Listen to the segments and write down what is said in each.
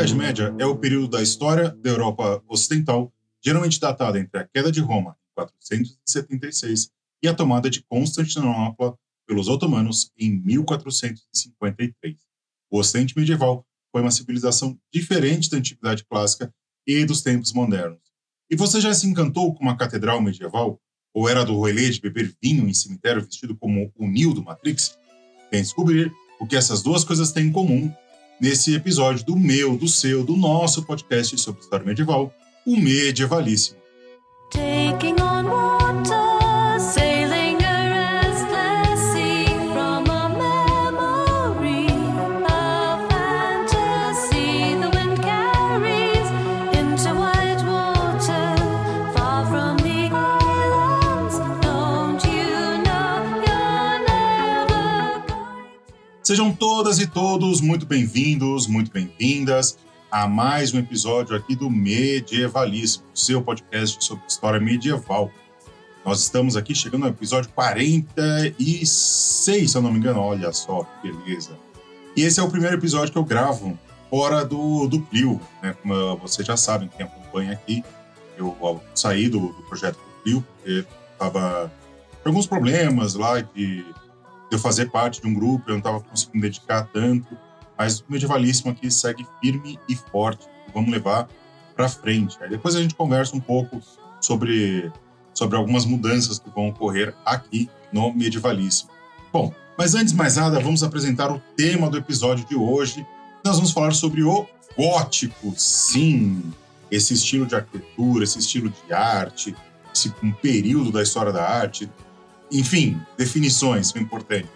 Idade Média é o período da história da Europa Ocidental, geralmente datada entre a queda de Roma, em 476, e a tomada de Constantinopla pelos otomanos, em 1453. O Ocidente medieval foi uma civilização diferente da Antiguidade Clássica e dos tempos modernos. E você já se encantou com uma catedral medieval? Ou era do rolê de beber vinho em cemitério vestido como o Neo do Matrix? Vem descobrir o que essas duas coisas têm em comum nesse episódio do meu, do seu, do nosso podcast sobre história medieval, o Medievalíssimo. Sejam todas e todos muito bem-vindos, muito bem-vindas a mais um episódio aqui do Medievalismo, seu podcast sobre história medieval. Nós estamos aqui chegando ao episódio 46, se eu não me engano. Olha só, que beleza. E esse é o primeiro episódio que eu gravo fora do, do Clio, né? Como vocês já sabem, quem acompanha aqui, eu saí do, do projeto do Clio, porque estava alguns problemas lá de eu fazer parte de um grupo, eu não estava conseguindo dedicar tanto, mas o medievalíssimo aqui segue firme e forte, vamos levar para frente. Aí depois a gente conversa um pouco sobre, sobre algumas mudanças que vão ocorrer aqui no medievalíssimo. Bom, mas antes de mais nada, vamos apresentar o tema do episódio de hoje. Nós vamos falar sobre o gótico, sim, esse estilo de arquitetura, esse estilo de arte, esse um período da história da arte, enfim, definições são importantes.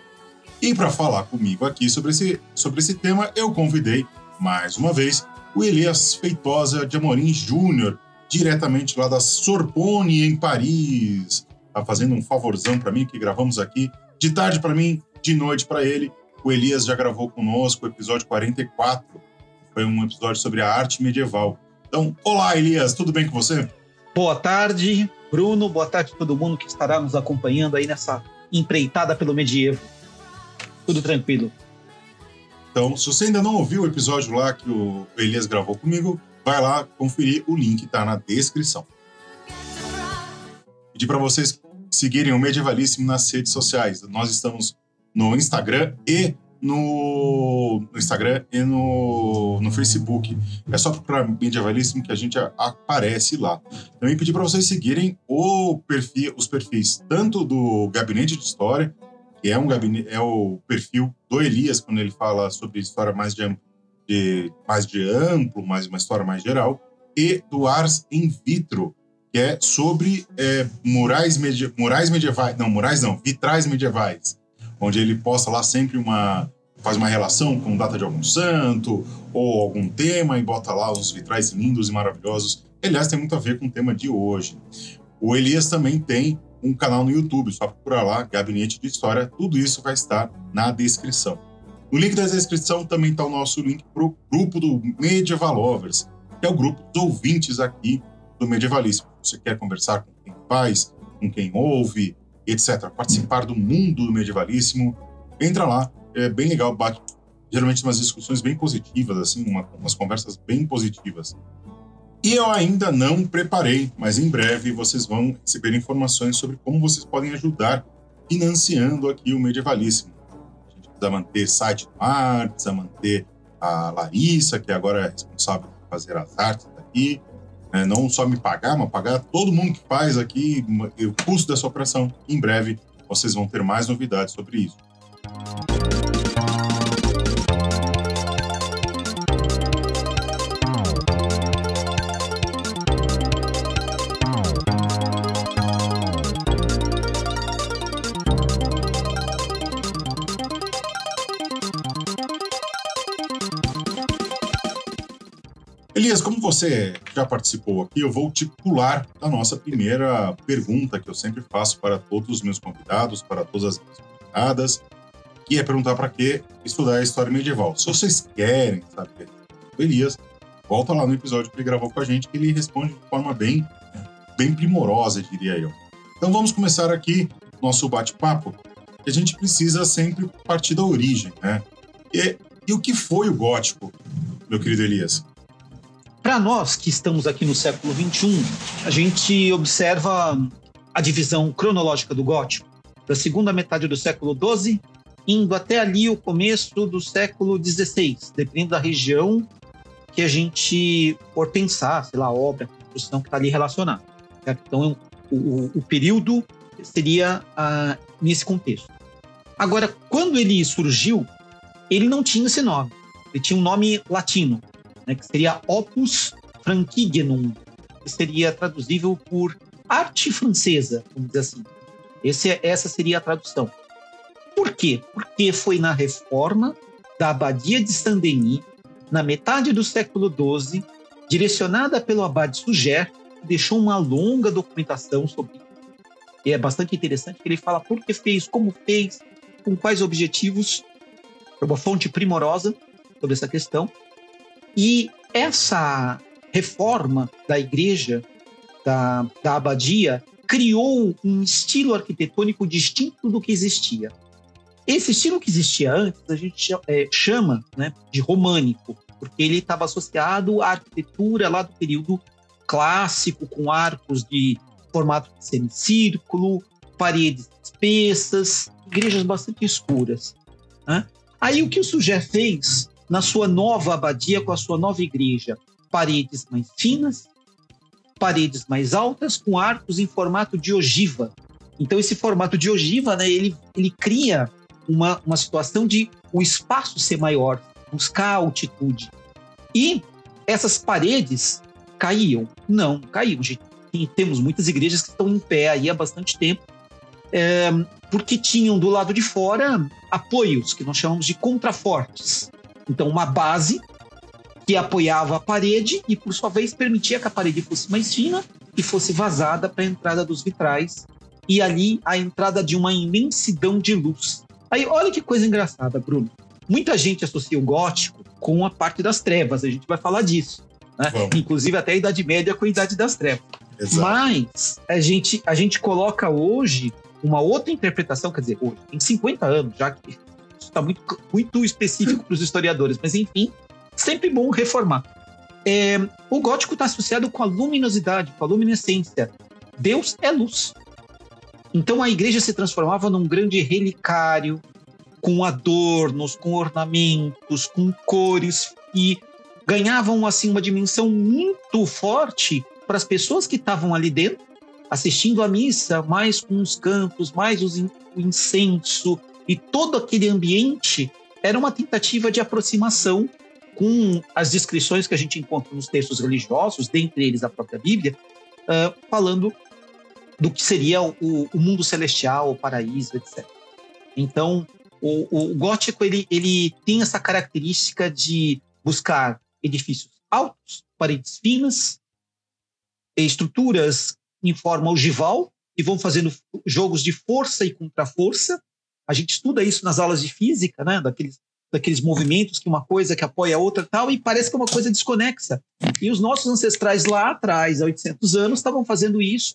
E para falar comigo aqui sobre esse, sobre esse tema, eu convidei, mais uma vez, o Elias Feitosa de Amorim Júnior, diretamente lá da Sorbonne, em Paris. Tá fazendo um favorzão para mim, que gravamos aqui de tarde para mim, de noite para ele. O Elias já gravou conosco o episódio 44, foi um episódio sobre a arte medieval. Então, olá, Elias, tudo bem com você? Boa tarde, Bruno. Boa tarde a todo mundo que estará nos acompanhando aí nessa empreitada pelo medievo. Tudo tranquilo. Então, se você ainda não ouviu o episódio lá que o Elias gravou comigo, vai lá conferir, o link está na descrição. Pedir para vocês seguirem o Medievalíssimo nas redes sociais. Nós estamos no Instagram e no, no Instagram e no, no Facebook. É só procurar Medievalíssimo que a gente aparece lá. Também pedir para vocês seguirem o perfil, os perfis tanto do Gabinete de História, que é um gabinete, é o perfil do Elias quando ele fala sobre história mais de, de mais de amplo, mais uma história mais geral, e do Ars in Vitro, que é sobre é, murais, media, murais medievais, não, murais não, vitrais medievais, onde ele posta lá sempre uma faz uma relação com data de algum santo ou algum tema e bota lá os vitrais lindos e maravilhosos. Aliás, tem muito a ver com o tema de hoje. O Elias também tem um canal no YouTube, só procurar lá, Gabinete de História, tudo isso vai estar na descrição. No link da descrição também está o nosso link para o grupo do Medieval Lovers, que é o grupo dos ouvintes aqui do Medievalismo. Você quer conversar com quem faz, com quem ouve, etc., participar do mundo do medievalíssimo, entra lá, é bem legal, bate geralmente umas discussões bem positivas, assim, uma, umas conversas bem positivas. E eu ainda não preparei, mas em breve vocês vão receber informações sobre como vocês podem ajudar financiando aqui o Medievalíssimo. A gente precisa manter site no ar, precisa manter a Larissa, que agora é responsável por fazer as artes daqui, né? não só me pagar, mas pagar todo mundo que faz aqui o custo dessa operação. Em breve vocês vão ter mais novidades sobre isso. Elias, como você já participou aqui, eu vou te pular a nossa primeira pergunta que eu sempre faço para todos os meus convidados, para todas as minhas convidadas, que é perguntar para que estudar a história medieval. Se vocês querem saber do Elias, volta lá no episódio que ele gravou com a gente, que ele responde de forma bem, bem primorosa, diria eu. Então vamos começar aqui nosso bate-papo, que a gente precisa sempre partir da origem, né? E, e o que foi o gótico? meu querido Elias? Para nós que estamos aqui no século XXI, a gente observa a divisão cronológica do gótico, da segunda metade do século XII, indo até ali o começo do século XVI, dependendo da região que a gente for pensar, sei lá, obra, construção que está ali relacionada. Certo? Então, o, o, o, período seria ah, nesse contexto. Agora, quando ele surgiu, ele não tinha esse nome. Ele tinha um nome latino, né, que seria Opus Francigenum, que seria traduzível por arte francesa, vamos dizer assim. Esse, essa seria a tradução. Por quê? Porque foi na reforma da abadia de Saint-Denis, na metade do século XII, direcionada pelo abade Suger, que deixou uma longa documentação sobre isso. E é bastante interessante que ele fala por que fez, como fez, com quais objetivos. É uma fonte primorosa sobre essa questão. E essa reforma da igreja, da, da abadia, criou um estilo arquitetônico distinto do que existia. Esse estilo que existia antes, a gente é, chama né, de românico, porque ele estava associado à arquitetura lá do período clássico, com arcos de formato de semicírculo, paredes espessas, igrejas bastante escuras. Né? Aí o que o Suger fez na sua nova abadia, com a sua nova igreja? Paredes mais finas, paredes mais altas, com arcos em formato de ogiva. Então esse formato de ogiva, né, ele, ele cria uma, uma situação de o espaço ser maior, buscar altitude. E essas paredes caíam? Não, caíam. Temos muitas igrejas que estão em pé aí há bastante tempo é, porque tinham do lado de fora apoios, que nós chamamos de contrafortes. Então, uma base que apoiava a parede e, por sua vez, permitia que a parede fosse mais fina e fosse vazada para a entrada dos vitrais e ali a entrada de uma imensidão de luz. Aí, olha que coisa engraçada, Bruno. Muita gente associa o gótico com a parte das trevas, a gente vai falar disso. Né? Inclusive até a Idade Média com a Idade das Trevas. Exato. Mas a gente, a gente coloca hoje uma outra interpretação, quer dizer, hoje, tem 50 anos, já que está muito, muito específico para os historiadores, mas enfim, sempre bom reformar. É, o gótico está associado com a luminosidade, com a luminescência. Deus é luz. Então a igreja se transformava num grande relicário, com adornos, com ornamentos, com cores, e ganhavam assim uma dimensão muito forte para as pessoas que estavam ali dentro assistindo a missa, mais com os cantos, mais os, o incenso e todo aquele ambiente, era uma tentativa de aproximação com as descrições que a gente encontra nos textos religiosos, dentre eles a própria Bíblia, uh, falando do que seria o, o, mundo celestial, o paraíso, etc. Então, o, o gótico ele, ele tem essa característica de buscar edifícios altos, paredes finas, estruturas em forma ogival e vão fazendo jogos de força e contra-força. A gente estuda isso nas aulas de física, né? Daqueles, daqueles movimentos que uma coisa que apoia a outra tal, e parece que é uma coisa desconexa. E os nossos ancestrais lá atrás, há 800 anos, estavam fazendo isso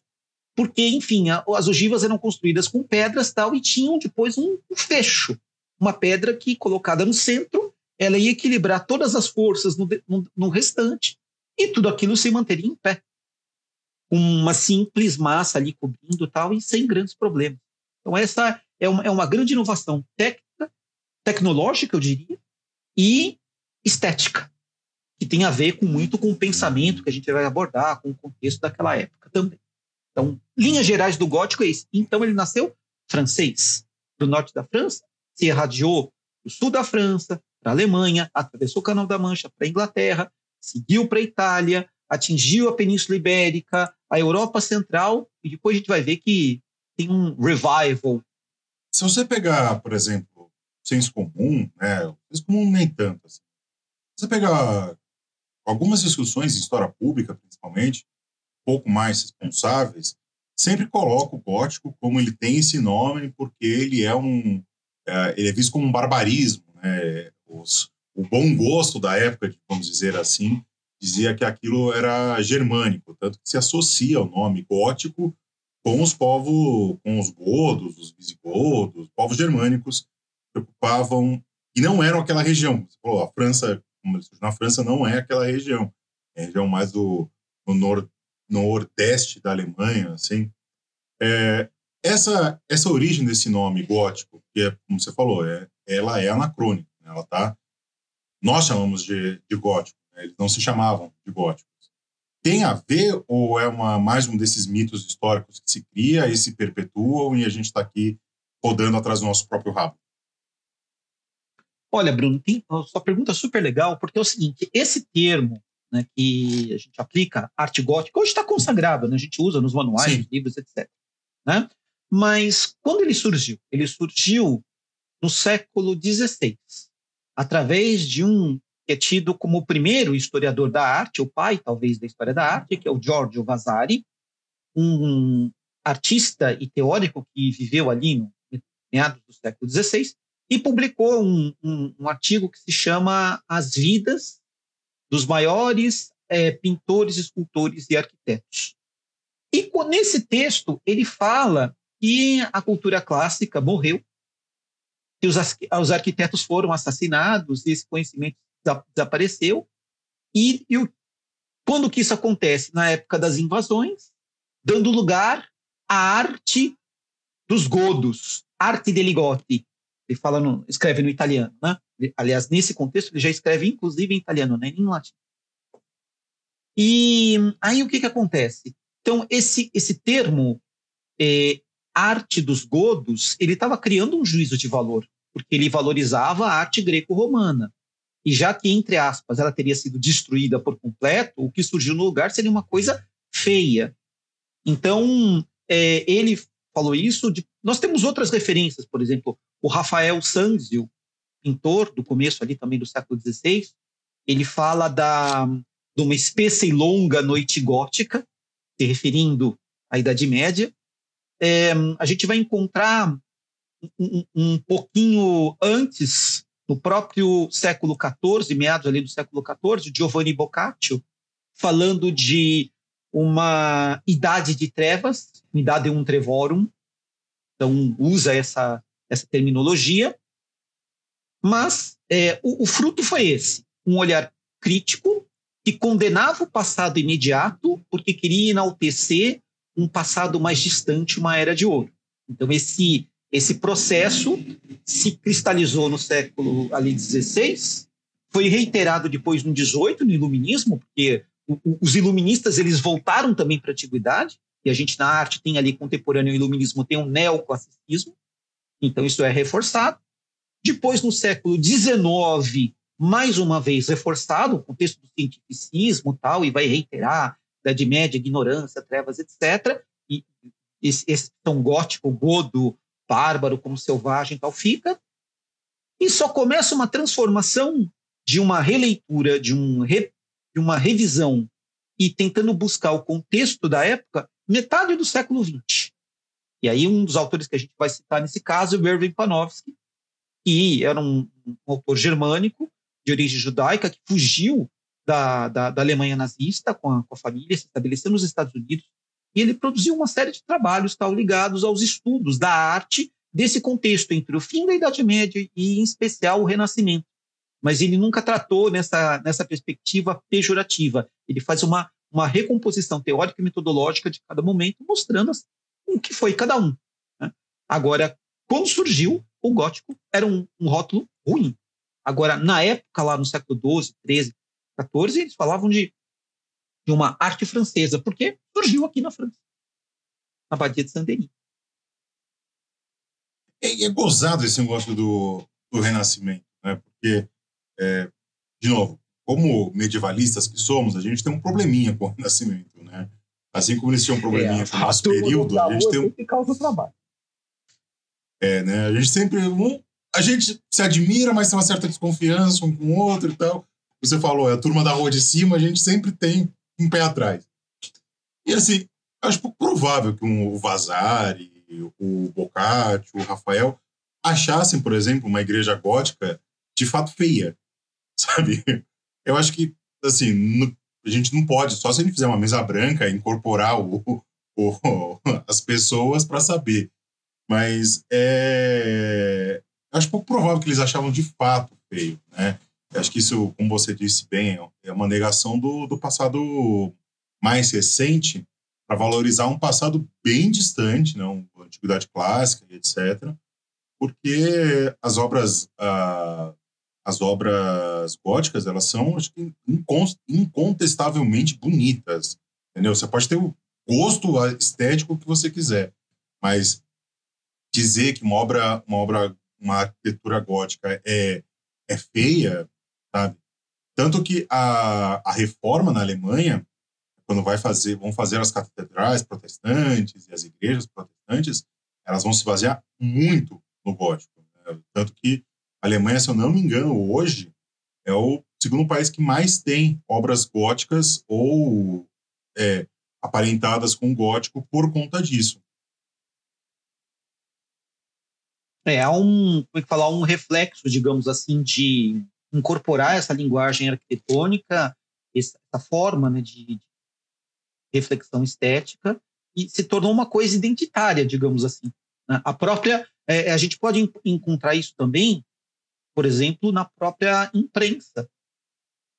porque, enfim, a, as ogivas eram construídas com pedras tal e tinham depois um, um fecho, uma pedra que, colocada no centro, ela ia equilibrar todas as forças no, no, no restante e tudo aquilo se manteria em pé uma simples massa ali cobrindo tal, e sem grandes problemas. Então, essa é uma, é uma grande inovação técnica, tecnológica, eu diria, e estética, que tem a ver com muito com o pensamento que a gente vai abordar, com o contexto daquela época também. Então, linhas gerais do gótico é isso. Então, ele nasceu francês, do norte da França, se irradiou do sul da França, para a Alemanha, atravessou o Canal da Mancha para a Inglaterra, seguiu para a Itália, atingiu a Península Ibérica, a Europa Central, e depois a gente vai ver que tem um revival. Se você pegar, por exemplo, senso comum, né, senso comum nem tanto, assim. Se você pegar algumas discussões em história pública, principalmente, um pouco mais responsáveis, sempre coloca o gótico como ele tem esse nome porque ele é um é, ele é visto como um barbarismo, né? Os, o bom gosto da época, vamos dizer assim, dizia que aquilo era germânico, tanto que se associa ao nome gótico com os povos, com os godos, os visigodos, povos germânicos que ocupavam e não eram aquela região. Você falou, a França, como ele na França, não é aquela região. É a região mais do, do nor, nordeste da Alemanha, assim. É, essa, essa origem desse nome gótico, que é, como você falou, é, ela é anacrônica. Né? Ela tá, nós chamamos de, de gótico, né? eles não se chamavam de góticos. Tem a ver ou é uma, mais um desses mitos históricos que se cria e se perpetuam e a gente está aqui rodando atrás do nosso próprio rabo? Olha, Bruno, tem, sua pergunta é super legal, porque é o seguinte: esse termo né, que a gente aplica, arte gótica, hoje está consagrado, né, a gente usa nos manuais, nos livros, etc. Né? Mas quando ele surgiu? Ele surgiu no século XVI, através de um que é tido como o primeiro historiador da arte, o pai, talvez, da história da arte, que é o Giorgio Vasari, um artista e teórico que viveu ali no meados do século XVI, e publicou um, um, um artigo que se chama As Vidas dos Maiores é, Pintores, Escultores e Arquitetos. E nesse texto ele fala que a cultura clássica morreu, que os, os arquitetos foram assassinados e esse conhecimento desapareceu. E, e o, quando que isso acontece? Na época das invasões, dando lugar à arte dos godos, arte de ligotti. Ele fala no, escreve no italiano, né? Aliás, nesse contexto ele já escreve inclusive em italiano, nem em latim. E aí o que que acontece? Então esse esse termo é, arte dos godos, ele estava criando um juízo de valor, porque ele valorizava a arte greco-romana. E já que, entre aspas, ela teria sido destruída por completo, o que surgiu no lugar seria uma coisa feia. Então, é, ele falou isso. De, nós temos outras referências, por exemplo, o Rafael Sanzio, pintor do começo ali também do século XVI, ele fala da, de uma espessa e longa noite gótica, se referindo à Idade Média, é, a gente vai encontrar um, um, pouquinho antes, no próprio século XIV, meados ali do século XIV, Giovanni Boccaccio, falando de uma idade de trevas, idade um trevorum, então usa essa, essa terminologia, mas é, o, o fruto foi esse, um olhar crítico que condenava o passado imediato porque queria enaltecer um passado mais distante, uma era de ouro. Então esse esse processo se cristalizou no século ali 16, foi reiterado depois no 18 no iluminismo, porque os iluministas eles voltaram também para a antiguidade, e a gente na arte tem ali contemporâneo iluminismo tem um neoclassicismo, então isso é reforçado. Depois no século 19, mais uma vez reforçado o contexto do cientificismo tal e vai reiterar Idade Média, ignorância, trevas, etc. E esse, esse tão gótico, godo, bárbaro, como selvagem tal fica. E só começa uma transformação de uma releitura, de, um re, de uma revisão e tentando buscar o contexto da época, metade do século XX. E aí um dos autores que a gente vai citar nesse caso é o Erwin Panofsky, que era um, um autor germânico de origem judaica que fugiu da, da, da Alemanha nazista com a, com a, família, se estabeleceu nos Estados Unidos, e ele produziu uma série de trabalhos tal, ligados aos estudos da arte desse contexto entre o fim da Idade Média e, em especial, o Renascimento. Mas ele nunca tratou nessa, nessa perspectiva pejorativa. Ele faz uma, uma recomposição teórica e metodológica de cada momento, mostrando assim, o que foi cada um. Né? Agora, quando surgiu, o gótico era um, um rótulo ruim. Agora, na época, lá no século XII, XIII, XIV, eles falavam de, de uma arte francesa, porque surgiu aqui na França, na Badia de Saint-Denis. É, é gozado esse negócio do, do Renascimento, né? porque, é, de novo, como medievalistas que somos, a gente tem um probleminha com o Renascimento. Né? Assim como eles tinham um probleminha é, com o nosso período, a gente tem um... causa trabalho. É, né? A gente sempre... Um, a gente se admira, mas tem uma certa desconfiança um com o outro e tal você falou, é a turma da rua de cima, a gente sempre tem um pé atrás. E assim, acho provável que um, o Vazari, o Boccaccio, o Rafael achassem, por exemplo, uma igreja gótica de fato feia, sabe? Eu acho que, assim, no, a gente não pode, só se a gente fizer uma mesa branca, incorporar o, o, as pessoas para saber. Mas é, acho pouco provável que eles achavam de fato feio, né? Eu acho que isso, como você disse bem, é uma negação do, do passado mais recente para valorizar um passado bem distante, não, a antiguidade clássica etc. Porque as obras as obras góticas elas são acho que incontestavelmente bonitas, entendeu? Você pode ter o gosto estético que você quiser, mas dizer que uma obra uma obra uma arquitetura gótica é é feia, sabe? Tanto que a, a reforma na Alemanha quando vai fazer, vão fazer as catedrais protestantes e as igrejas protestantes, elas vão se basear muito no gótico. Né? Tanto que a Alemanha, se eu não me engano, hoje é o segundo país que mais tem obras góticas ou é, aparentadas com gótico por conta disso. É, há um, como é que falar, um reflexo, digamos assim, de incorporar essa linguagem arquitetônica, essa forma né, de, reflexão estética e se tornou uma coisa identitária, digamos assim. Né? A própria, é, a gente pode encontrar isso também, por exemplo, na própria imprensa.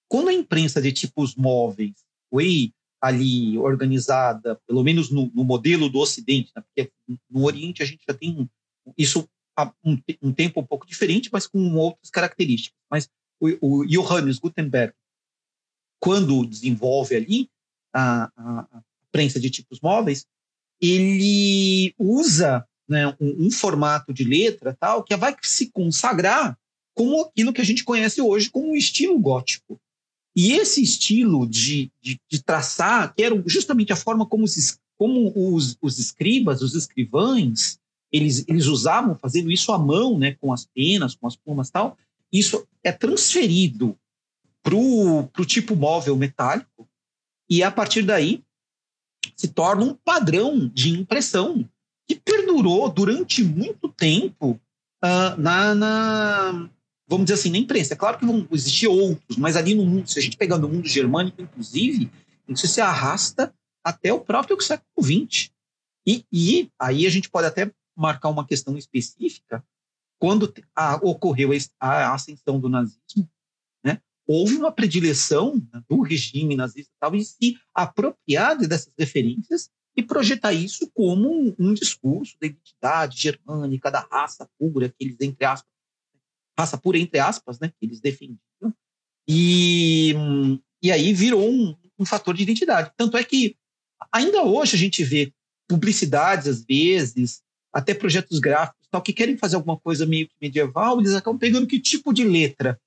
Quando a imprensa de tipos móveis foi ali organizada, pelo menos no, no modelo do Ocidente, né? porque no Oriente a gente já tem isso há um, um, tempo um pouco diferente, mas com outras características. Mas o, o Johannes Gutenberg, quando desenvolve ali, a, a, prensa de tipos móveis, ele usa né, um, um, formato de letra tal que vai se consagrar como aquilo que a gente conhece hoje como um estilo gótico. E esse estilo de, de, de traçar, que era justamente a forma como os, como os, os escribas, os escrivães, eles, eles usavam fazendo isso à mão, né, com as penas, com as plumas tal, isso é transferido para o tipo móvel metálico, e a partir daí se torna um padrão de impressão que perdurou durante muito tempo uh, na, na, vamos dizer assim, na imprensa. É claro que vão existir outros, mas ali no mundo, se a gente pegar no mundo germânico, inclusive, isso se arrasta até o próprio século XX. E, e aí a gente pode até marcar uma questão específica quando a, ocorreu a ascensão do nazismo, houve uma predileção né, do regime nazista tal, em se apropriar dessas referências e projetar isso como um, um, discurso da identidade germânica, da raça pura, que eles, entre aspas, raça pura, entre aspas, né, que eles defendiam. E, e aí virou um, um fator de identidade. Tanto é que ainda hoje a gente vê publicidades, às vezes, até projetos gráficos, tal, que querem fazer alguma coisa meio que medieval, eles acabam pegando que tipo de letra?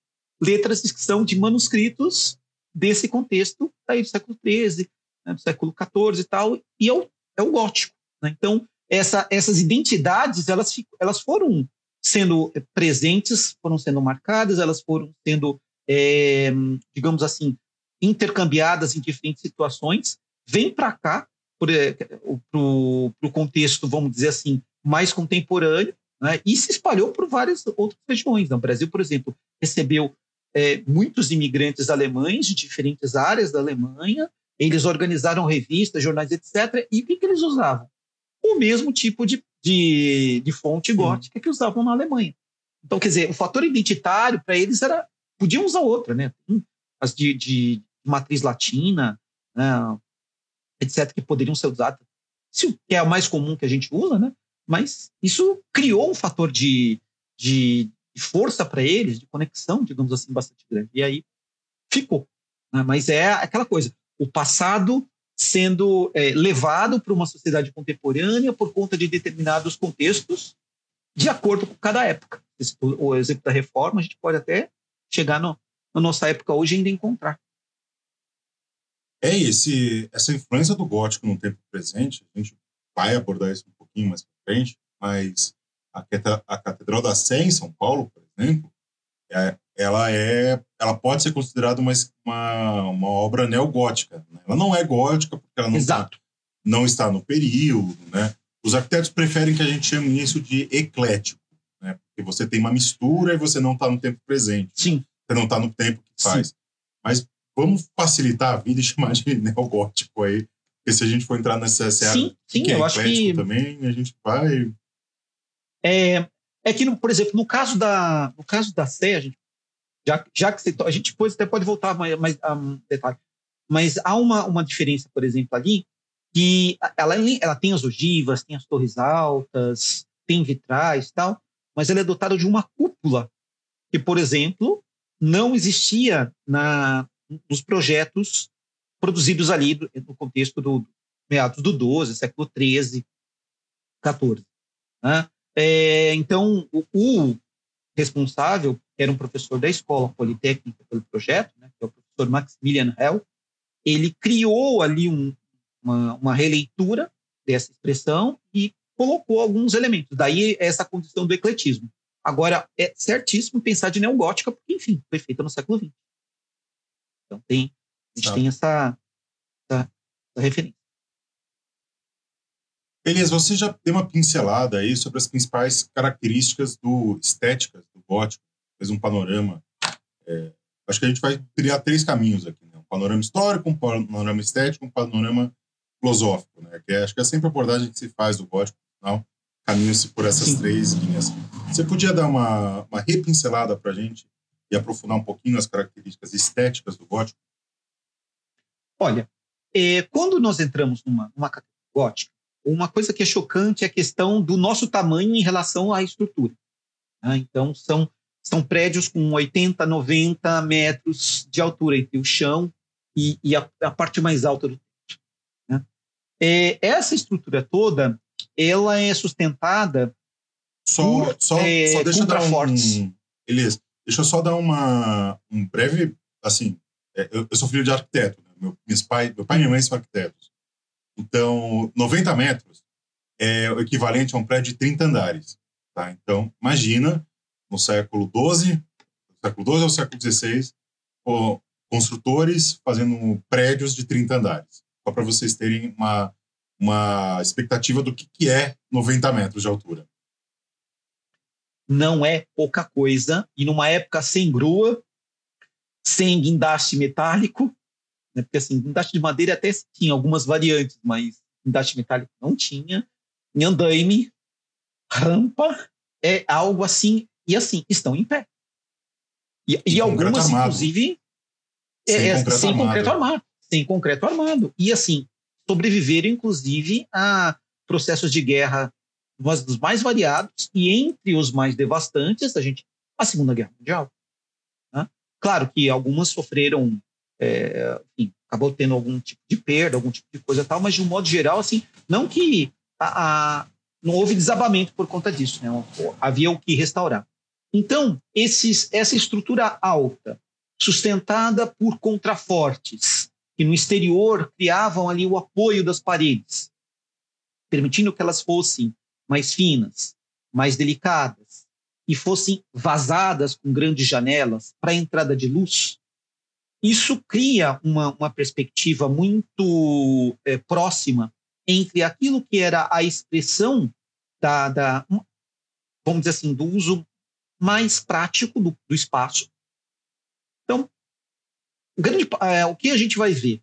letras que são de manuscritos desse contexto aí do século XIII, né, do século XIV e tal, e é o, é o gótico. Né? Então, essa, essas identidades, elas, elas foram sendo presentes, foram sendo marcadas, elas foram sendo, é, digamos assim, intercambiadas em diferentes situações, vem para cá, para o contexto, vamos dizer assim, mais contemporâneo, né? e se espalhou por várias outras regiões. O Brasil, por exemplo, recebeu é, muitos imigrantes alemães de diferentes áreas da Alemanha, eles organizaram revistas, jornais, etc. E o que, que eles usavam? O mesmo tipo de, de, de fonte gótica que usavam na Alemanha. Então, quer dizer, o fator identitário para eles era. Podiam usar outra, né? As de, de matriz latina, né? etc., que poderiam ser usadas. Isso que é o mais comum que a gente usa, né? Mas isso criou um fator de, de, de força para eles, de conexão, digamos assim, bastante grande. E aí ficou. Né? Mas é aquela coisa, o passado sendo é, levado para uma sociedade contemporânea por conta de determinados contextos, de acordo com cada época. O, exemplo da reforma, a gente pode até chegar no, na nossa época hoje ainda encontrar. É, esse, essa influência do gótico no tempo presente, a gente vai abordar isso um pouquinho mais para frente, mas a, Catedral da Sé, em São Paulo, por exemplo, é, ela, é, ela pode ser considerada uma, uma, uma obra neogótica. Né? Ela não é gótica porque ela não, está, não está no período. Né? Os arquitetos preferem que a gente chame isso de eclético, né? porque você tem uma mistura e você não está no tempo presente. Sim. Você não está no tempo que faz. Sim. Mas vamos facilitar a vida e chamar de neogótico aí. Porque se a gente for entrar nessa seara sim, sim, que é eu acho que também, a gente vai é, é que, por exemplo, no caso da, no caso da Sé, a gente já, já que você, a gente depois até pode voltar mais, mais um detalhe, mas há uma, uma diferença, por exemplo, ali, que ela, ela tem as ogivas, tem as torres altas, tem vitrais tal, mas ela é dotada de uma cúpula, que, por exemplo, não existia na, nos projetos produzidos ali no contexto do meados do 12, século 13, 14. Né? É, então, o, o, responsável era um professor da escola politécnica pelo projeto, né, que é o professor Maximilian Hell. Ele criou ali um, uma, uma releitura dessa expressão e colocou alguns elementos. Daí essa condição do ecletismo. Agora, é certíssimo pensar de neogótica, porque, enfim, foi feita no século XX. Então, tem, a gente tá. tem essa, essa, essa referência. Elias, você já deu uma pincelada aí sobre as principais características do estéticas do gótico, fez um panorama. É, acho que a gente vai criar três caminhos aqui: né? um panorama histórico, um panorama estético, um panorama filosófico, né? Que é, acho que é sempre a abordagem que se faz do gótico, não? Caminha-se por essas Sim. três linhas. Você podia dar uma, uma repincelada para a gente e aprofundar um pouquinho as características estéticas do gótico? Olha, é, quando nós entramos numa, numa gótica, uma coisa que é chocante é a questão do nosso tamanho em relação à estrutura. Né? Então, são, são prédios com 80, 90 metros de altura entre o chão e, e a, a, parte mais alta do teto. Né? É, essa estrutura toda, ela é sustentada só, por só, é, só deixa dar um, Elias, deixa eu só dar uma, um breve, assim, eu, eu sou filho de arquiteto, né? meu, pai, meu pai e minha mãe são arquitetos. Então, 90 metros é o equivalente a um prédio de 30 andares. Tá? Então, imagina, no século XII, século XII ou século XVI, construtores fazendo prédios de 30 andares. Só para vocês terem uma, uma expectativa do que, que é 90 metros de altura. Não é pouca coisa. E numa época sem grua, sem guindaste metálico, né? Porque assim, guindaste de madeira até tinha algumas variantes, mas guindaste metálico não tinha. Em andaime, rampa, é algo assim, e assim, estão em pé. E, e algumas, inclusive, sem, é, concreto, sem armado. concreto armado. Sem concreto armado. E assim, sobreviveram, inclusive, a processos de guerra dos mais variados, e entre os mais devastantes, a gente, a Segunda Guerra Mundial. Claro que algumas sofreram é, enfim, acabou tendo algum tipo de perda, algum tipo de coisa tal, mas de um modo geral, assim, não que a, a não houve desabamento por conta disso, né? havia o que restaurar. Então, esses, essa estrutura alta, sustentada por contrafortes, que no exterior criavam ali o apoio das paredes, permitindo que elas fossem mais finas, mais delicadas, e fossem vazadas com grandes janelas para a entrada de luz, isso cria uma, uma perspectiva muito é, próxima entre aquilo que era a expressão da, da, vamos dizer assim, do uso mais prático do, do espaço. Então, o, grande, é, o que a gente vai ver?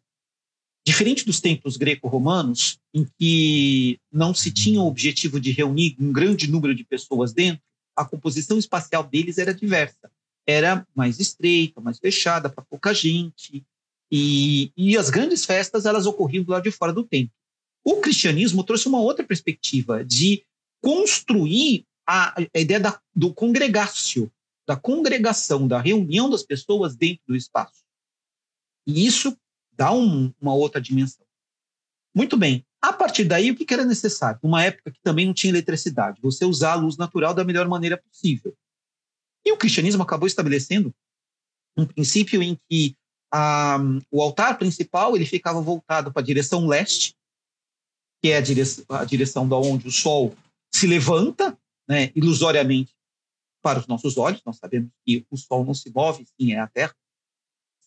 Diferente dos templos greco-romanos, em que não se tinha o objetivo de reunir um grande número de pessoas dentro, a composição espacial deles era diversa era mais estreita, mais fechada para pouca gente. E, e as grandes festas elas ocorriam do lado de fora do templo. O cristianismo trouxe uma outra perspectiva de construir a, a ideia da, do congregácio, da congregação, da reunião das pessoas dentro do espaço. E isso dá um, uma outra dimensão. Muito bem. A partir daí, o que era necessário? Numa época que também não tinha eletricidade, você usar a luz natural da melhor maneira possível. E o cristianismo acabou estabelecendo um princípio em que a, o altar principal ele ficava voltado para a direção leste, que é a direção, a direção da onde o sol se levanta, né, ilusoriamente para os nossos olhos. Nós sabemos que o sol não se move, sim, é a Terra.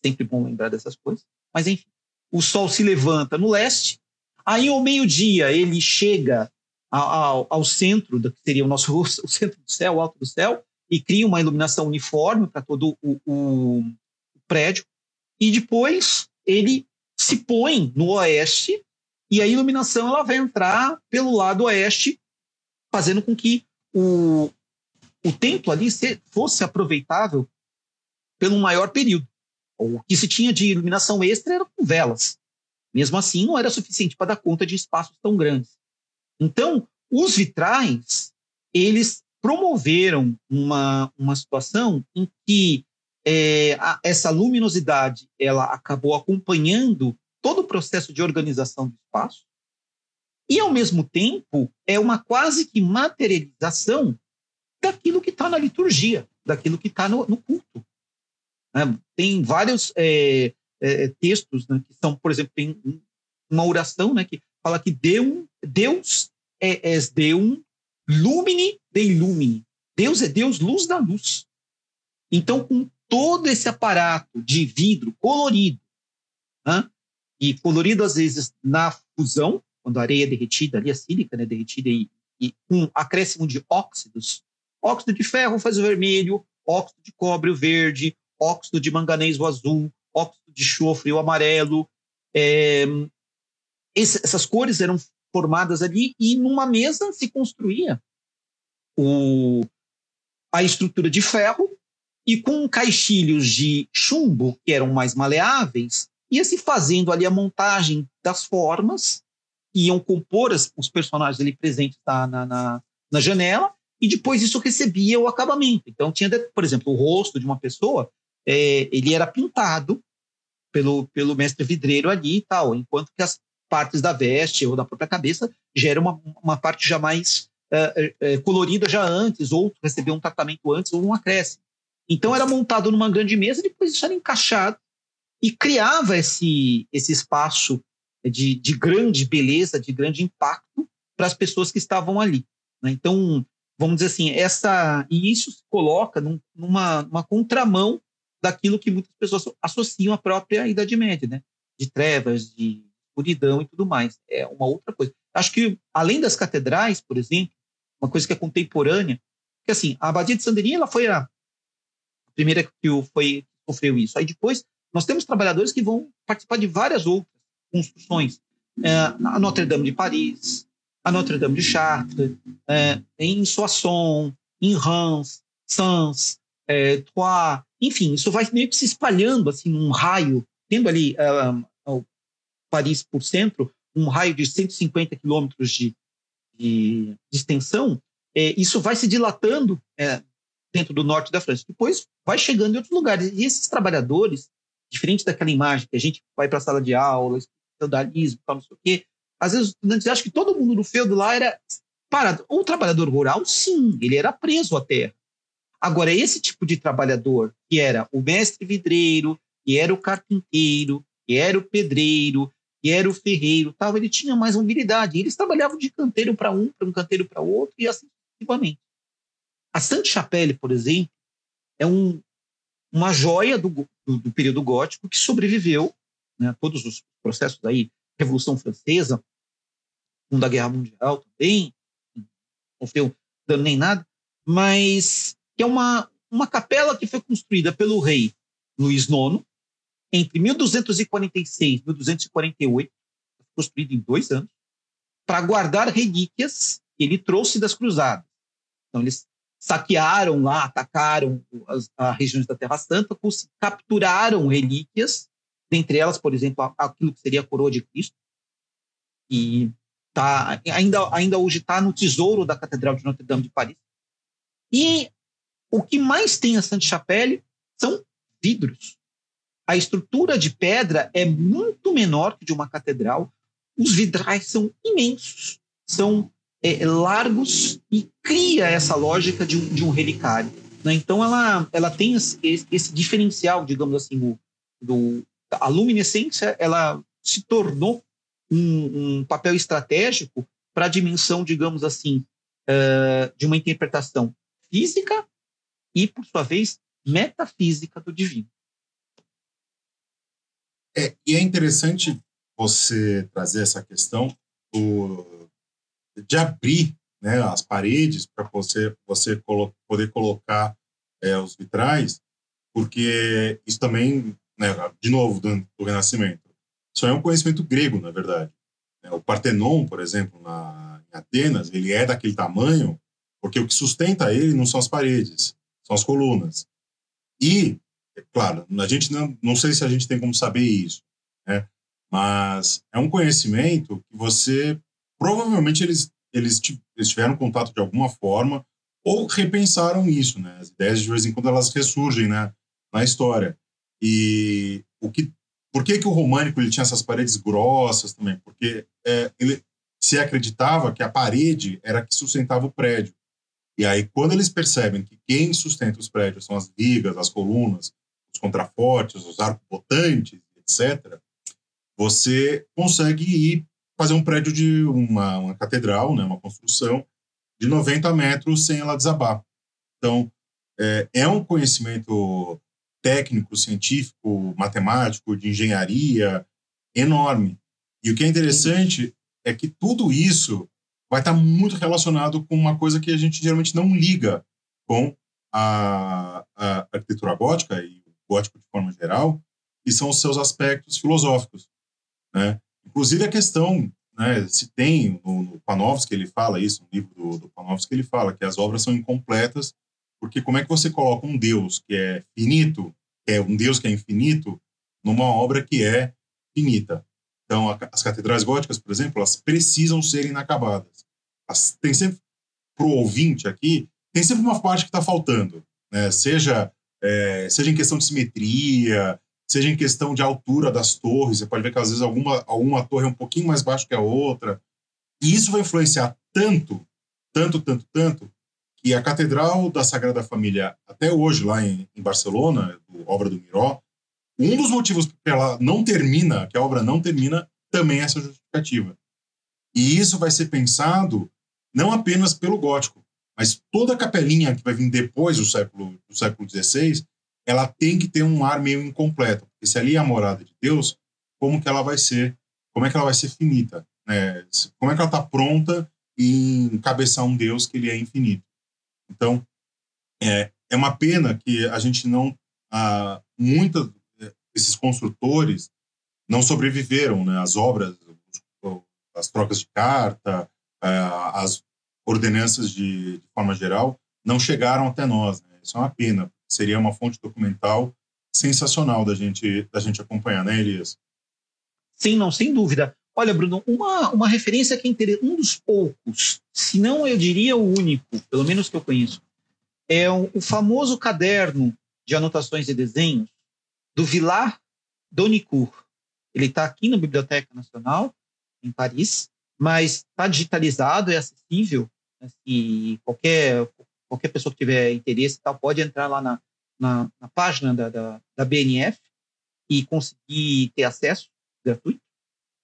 Sempre bom lembrar dessas coisas. Mas enfim, o sol se levanta no leste. Aí ao meio-dia ele chega ao, ao, centro que seria o nosso o centro do céu, o alto do céu, e cria uma iluminação uniforme para todo o, o, prédio. E depois ele se põe no oeste e a iluminação ela vai entrar pelo lado oeste, fazendo com que o, o templo ali fosse aproveitável pelo maior período. O que se tinha de iluminação extra era com velas. Mesmo assim, não era suficiente para dar conta de espaços tão grandes. Então, os vitrais, eles promoveram uma, uma situação em que é, a, essa luminosidade ela acabou acompanhando todo o processo de organização do espaço e, ao mesmo tempo, é uma quase que materialização daquilo que está na liturgia, daquilo que está no, no, culto. Né? Tem vários é, é, textos né, que são, por exemplo, tem uma oração né, que fala que Deus, Deus é, é Deus lumine de illumine. Deus é Deus, luz da luz. Então, com todo esse aparato de vidro colorido, né, e colorido às vezes na fusão, quando a areia é derretida, ali a sílica né, derretida e, e um acréscimo de óxidos, óxido de ferro faz o vermelho, óxido de cobre o verde, óxido de manganês o azul, óxido de chofre o amarelo. É, esse, essas cores eram formadas ali e numa mesa se construía o, a estrutura de ferro e com caixilhos de chumbo, que eram mais maleáveis, ia se fazendo ali a montagem das formas, que iam compor as, os personagens ali presentes na, na, na janela, e depois isso recebia o acabamento. Então tinha, por exemplo, o rosto de uma pessoa, é, ele era pintado pelo, pelo mestre vidreiro ali e tal, enquanto que as partes da veste ou da própria cabeça era uma, uma parte já mais é, é, colorida já antes, ou recebeu um tratamento antes ou um acréscimo. Então era montado numa grande mesa depois isso era encaixado e criava esse, esse espaço de, de grande beleza, de grande impacto para as pessoas que estavam ali. Né? Então, vamos dizer assim, essa e isso se coloca num, numa, numa contramão daquilo que muitas pessoas associam à própria Idade Média, né? de trevas, de escuridão e tudo mais. É uma outra coisa. Acho que, além das catedrais, por exemplo, uma coisa que é contemporânea, que assim, a Abadia de Sandeirinha ela foi a primeira que foi sofreu isso. Aí depois nós temos trabalhadores que vão participar de várias outras construções. É, a Notre Dame de Paris, a Notre Dame de Chartres, é, em Soissons, em Reims, Sens, é, Troyes, enfim, isso vai meio que se espalhando assim num raio, tendo ali uh, Paris por centro, um raio de 150 quilômetros de, de, extensão, é, isso vai se dilatando é, dentro do norte da França. Depois vai chegando em outros lugares. E esses trabalhadores, diferente daquela imagem que a gente vai para a sala de aula, feudalismo, tal, não sei o quê, às vezes os estudantes que todo mundo no feudo lá era parado. O trabalhador rural, sim, ele era preso à terra. Agora, esse tipo de trabalhador, que era o mestre vidreiro, que era o carpinteiro, que era o pedreiro, que era o ferreiro, tal, ele tinha mais mobilidade. Eles trabalhavam de canteiro para um, para um canteiro para outro, e assim sucessivamente. A Sainte-Chapelle, por exemplo, é um, uma joia do, do, do, período gótico que sobreviveu né, todos os processos aí, Revolução Francesa, Segunda Guerra Mundial também, não sofreu dano nem nada, mas que é uma, uma capela que foi construída pelo rei Luís IX entre 1246 e 1248, construída em dois anos, para guardar relíquias que ele trouxe das cruzadas. Então, eles saquearam lá, atacaram as, as regiões da Terra Santa, capturaram relíquias, dentre elas, por exemplo, aquilo que seria a coroa de Cristo, e tá, ainda, ainda hoje está no tesouro da Catedral de Notre Dame de Paris. E o que mais tem a Sainte-Chapelle são vidros. A estrutura de pedra é muito menor que de uma catedral. Os vidrais são imensos, são é, largos e cria essa lógica de um, de um relicário. Né? Então, ela, ela tem esse, esse diferencial, digamos assim, o, do, a luminescência ela se tornou um, um papel estratégico para a dimensão, digamos assim, uh, de uma interpretação física e, por sua vez, metafísica do divino. É, e é interessante você trazer essa questão do, de abrir né, as paredes para você, você colo poder colocar é, os vitrais, porque isso também, né, de novo, do, do, Renascimento, isso é um conhecimento grego, na verdade. É, o Partenon, por exemplo, na, em Atenas, ele é daquele tamanho porque o que sustenta ele não são as paredes, são as colunas. E é claro, a gente não, não sei se a gente tem como saber isso, né? mas é um conhecimento que você provavelmente eles eles, tiveram contato de alguma forma ou repensaram isso, né? As ideias de vez em quando elas ressurgem, né? Na história. E o que, por que que o românico ele tinha essas paredes grossas também? Porque é, ele se acreditava que a parede era que sustentava o prédio. E aí quando eles percebem que quem sustenta os prédios são as vigas, as colunas, os contrafortes, os arcos botantes, etc. Você consegue ir fazer um prédio de uma, uma catedral, né, uma construção de 90 metros sem ela desabar. Então, é, é um conhecimento técnico, científico, matemático, de engenharia enorme. E o que é interessante é que tudo isso vai estar muito relacionado com uma coisa que a gente geralmente não liga com a, a arquitetura gótica e o gótico de forma geral, que são os seus aspectos filosóficos. Né? Inclusive a questão, né, se tem no, no Panofsky, ele fala isso, no livro do, do Panofsky, ele fala que as obras são incompletas, porque como é que você coloca um Deus que é finito, que é um Deus que é infinito, numa obra que é finita? Então, as catedrais góticas, por exemplo, elas precisam ser inacabadas. Tem sempre, para o ouvinte aqui, tem sempre uma parte que está faltando, né? seja, é, seja em questão de simetria, seja em questão de altura das torres, você pode ver que às vezes alguma, alguma torre é um pouquinho mais baixa que a outra, e isso vai influenciar tanto, tanto, tanto, tanto, que a Catedral da Sagrada Família, até hoje, lá em, em Barcelona, obra do Miró, um dos motivos que ela não termina, que a obra não termina, também é essa justificativa. E isso vai ser pensado não apenas pelo gótico, mas toda a capelinha que vai vir depois do século, do século XVI, ela tem que ter um ar meio incompleto. Porque se ali é a morada de Deus, como que ela vai ser, como é que ela vai ser finita? Né? Como é que ela está pronta em encabeçar um Deus que ele é infinito? Então, é, é uma pena que a gente não... Muitos desses construtores não sobreviveram, né? As obras, as trocas de carta, as ordenanças de, de forma geral não chegaram até nós. Né? Isso é uma pena, seria uma fonte documental sensacional da gente, da gente acompanhar, né, Elias? Sim, não, sem dúvida. Olha, Bruno, uma, uma referência que é interessante, um dos poucos, se não eu diria o único, pelo menos que eu conheço, é o, o famoso caderno de anotações e desenhos do Villar Donicourt. Ele está aqui na Biblioteca Nacional, em Paris, mas está digitalizado, é acessível. Né, se qualquer qualquer pessoa que tiver interesse tal, pode entrar lá na, na, na página da, da, da, BNF e conseguir ter acesso gratuito.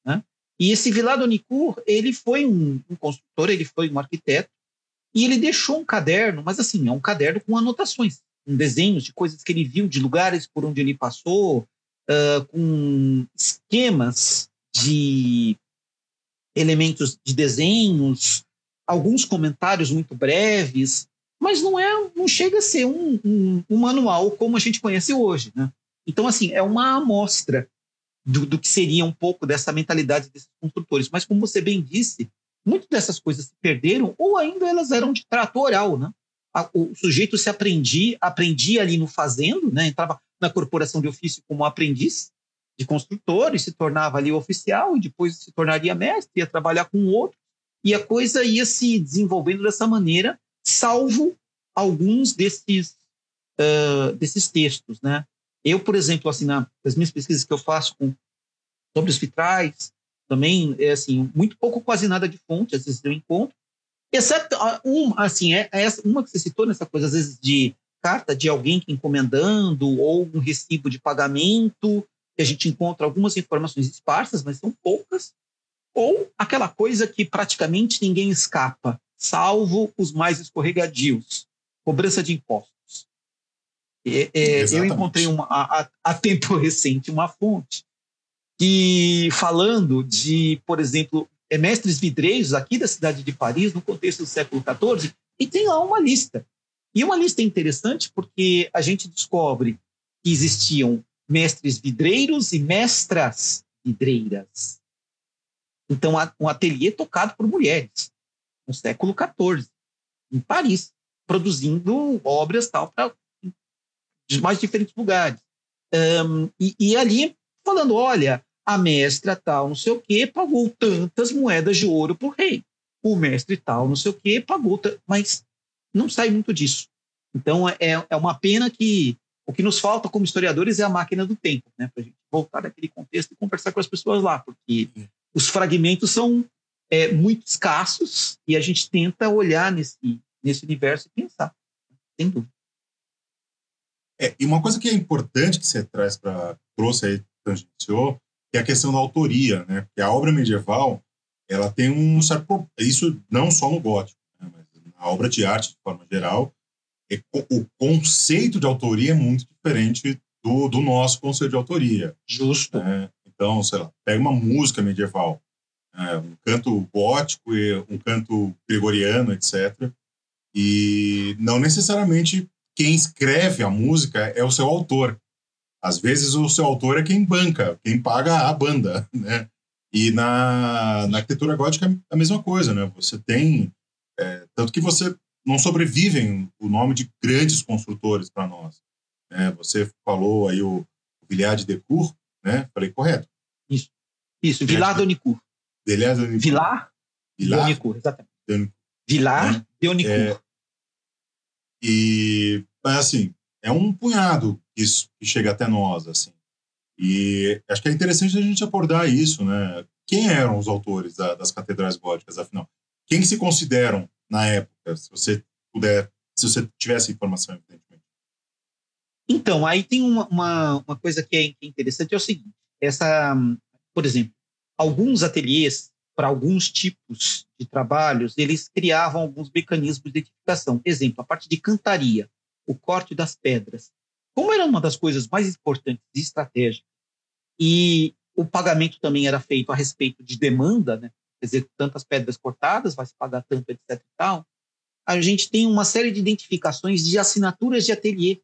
Né? E esse Vilado Nicur, ele foi um, um construtor, ele foi um arquiteto, e ele deixou um caderno, mas assim, é um caderno com anotações, com desenhos de coisas que ele viu, de lugares por onde ele passou, uh, com esquemas de elementos de desenhos, alguns comentários muito breves, mas não é, não chega a ser um, um, um manual como a gente conhece hoje, né? Então, assim, é uma amostra do, do, que seria um pouco dessa mentalidade desses construtores. Mas, como você bem disse, muitas dessas coisas se perderam ou ainda elas eram de trato oral, né? O sujeito se aprendia, aprendia ali no fazendo, né? Entrava na corporação de ofício como aprendiz de construtor e se tornava ali oficial e depois se tornaria mestre, ia trabalhar com outro e a coisa ia se desenvolvendo dessa maneira salvo alguns desses, uh, desses textos. Né? Eu, por exemplo, assim, na, nas minhas pesquisas que eu faço com, sobre os vitrais, também é assim, muito pouco, quase nada de fonte, às vezes eu encontro, exceto um, assim, é, é uma que você citou nessa coisa, às vezes, de carta de alguém que encomendando ou um recibo de pagamento, que a gente encontra algumas informações esparsas, mas são poucas, ou aquela coisa que praticamente ninguém escapa, salvo os mais escorregadios, cobrança de impostos. É, é, eu encontrei uma, a, a, tempo recente uma fonte que falando de, por exemplo, é, mestres vidreiros aqui da cidade de Paris no contexto do século XIV e tem lá uma lista. E uma lista interessante porque a gente descobre que existiam mestres vidreiros e mestras vidreiras. Então, um ateliê tocado por mulheres no século XIV, em Paris, produzindo obras tal para dos mais diferentes lugares. Um, e, e, ali falando, olha, a mestra tal, não sei o quê, pagou tantas moedas de ouro por rei. O mestre tal, não sei o quê, pagou, mas não sai muito disso. Então é, é uma pena que o que nos falta como historiadores é a máquina do tempo, né, para a gente voltar daquele contexto e conversar com as pessoas lá, porque os fragmentos são é, muito escassos e a gente tenta olhar nesse, nesse universo e pensar, sem dúvida. É, e uma coisa que é importante que você traz para trouxe aí, tangenciou, é a questão da autoria, né? Porque a obra medieval, ela tem um certo isso não só no gótico, né? mas na obra de arte de forma geral, é, o conceito de autoria é muito diferente do, do nosso conceito de autoria. Justo. Né? Então, sei lá, pega uma música medieval, é, um canto gótico e um canto gregoriano, etc. E não necessariamente quem escreve a música é o seu autor. Às vezes o seu autor é quem banca, quem paga a banda, né? E na, na arquitetura gótica é a mesma coisa, né? Você tem... É, tanto que você não sobrevivem o nome de grandes construtores para nós. Né? Você falou aí o, o Villard de Decour, né? Falei correto. Isso, isso, Villard de Donicourt. Villard de Donicourt. Villard, Villard Donicourt, exatamente. Donicourt. Villard de Donicourt. É, e, assim, é um punhado que, que chega até nós, assim. E acho que é interessante a gente abordar isso, né? Quem eram os autores da, das catedrais góticas, afinal? Quem se consideram na época, se você puder, se você tivesse informação, evidentemente? Então, aí tem uma, uma, uma coisa que é interessante, é o seguinte, essa, por exemplo, alguns ateliês, para alguns tipos de trabalhos, eles criavam alguns mecanismos de identificação. Exemplo, a parte de cantaria, o corte das pedras. Como era uma das coisas mais importantes de estratégia, e o pagamento também era feito a respeito de demanda, né? Quer dizer, tantas pedras cortadas, vai se pagar tanto, etc. E tal, a gente tem uma série de identificações de assinaturas de ateliê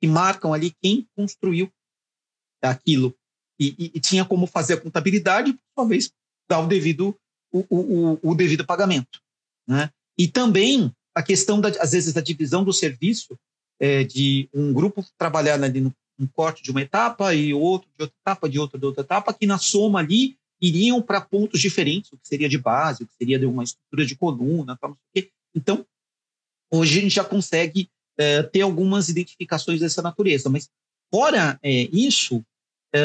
que marcam ali quem construiu aquilo. E, e, e tinha como fazer a contabilidade, por sua vez, dar o devido, o, o, o devido pagamento. Né? E também a questão, da, às vezes, da divisão do serviço, é, de um grupo trabalhar ali no, um corte de uma etapa e outro de outra etapa, de outra de outra etapa, que na soma ali iriam para pontos diferentes, o que seria de base, o que seria de uma estrutura de coluna, tal, Então, hoje a gente já consegue é, ter algumas identificações dessa natureza, mas fora é, isso, é,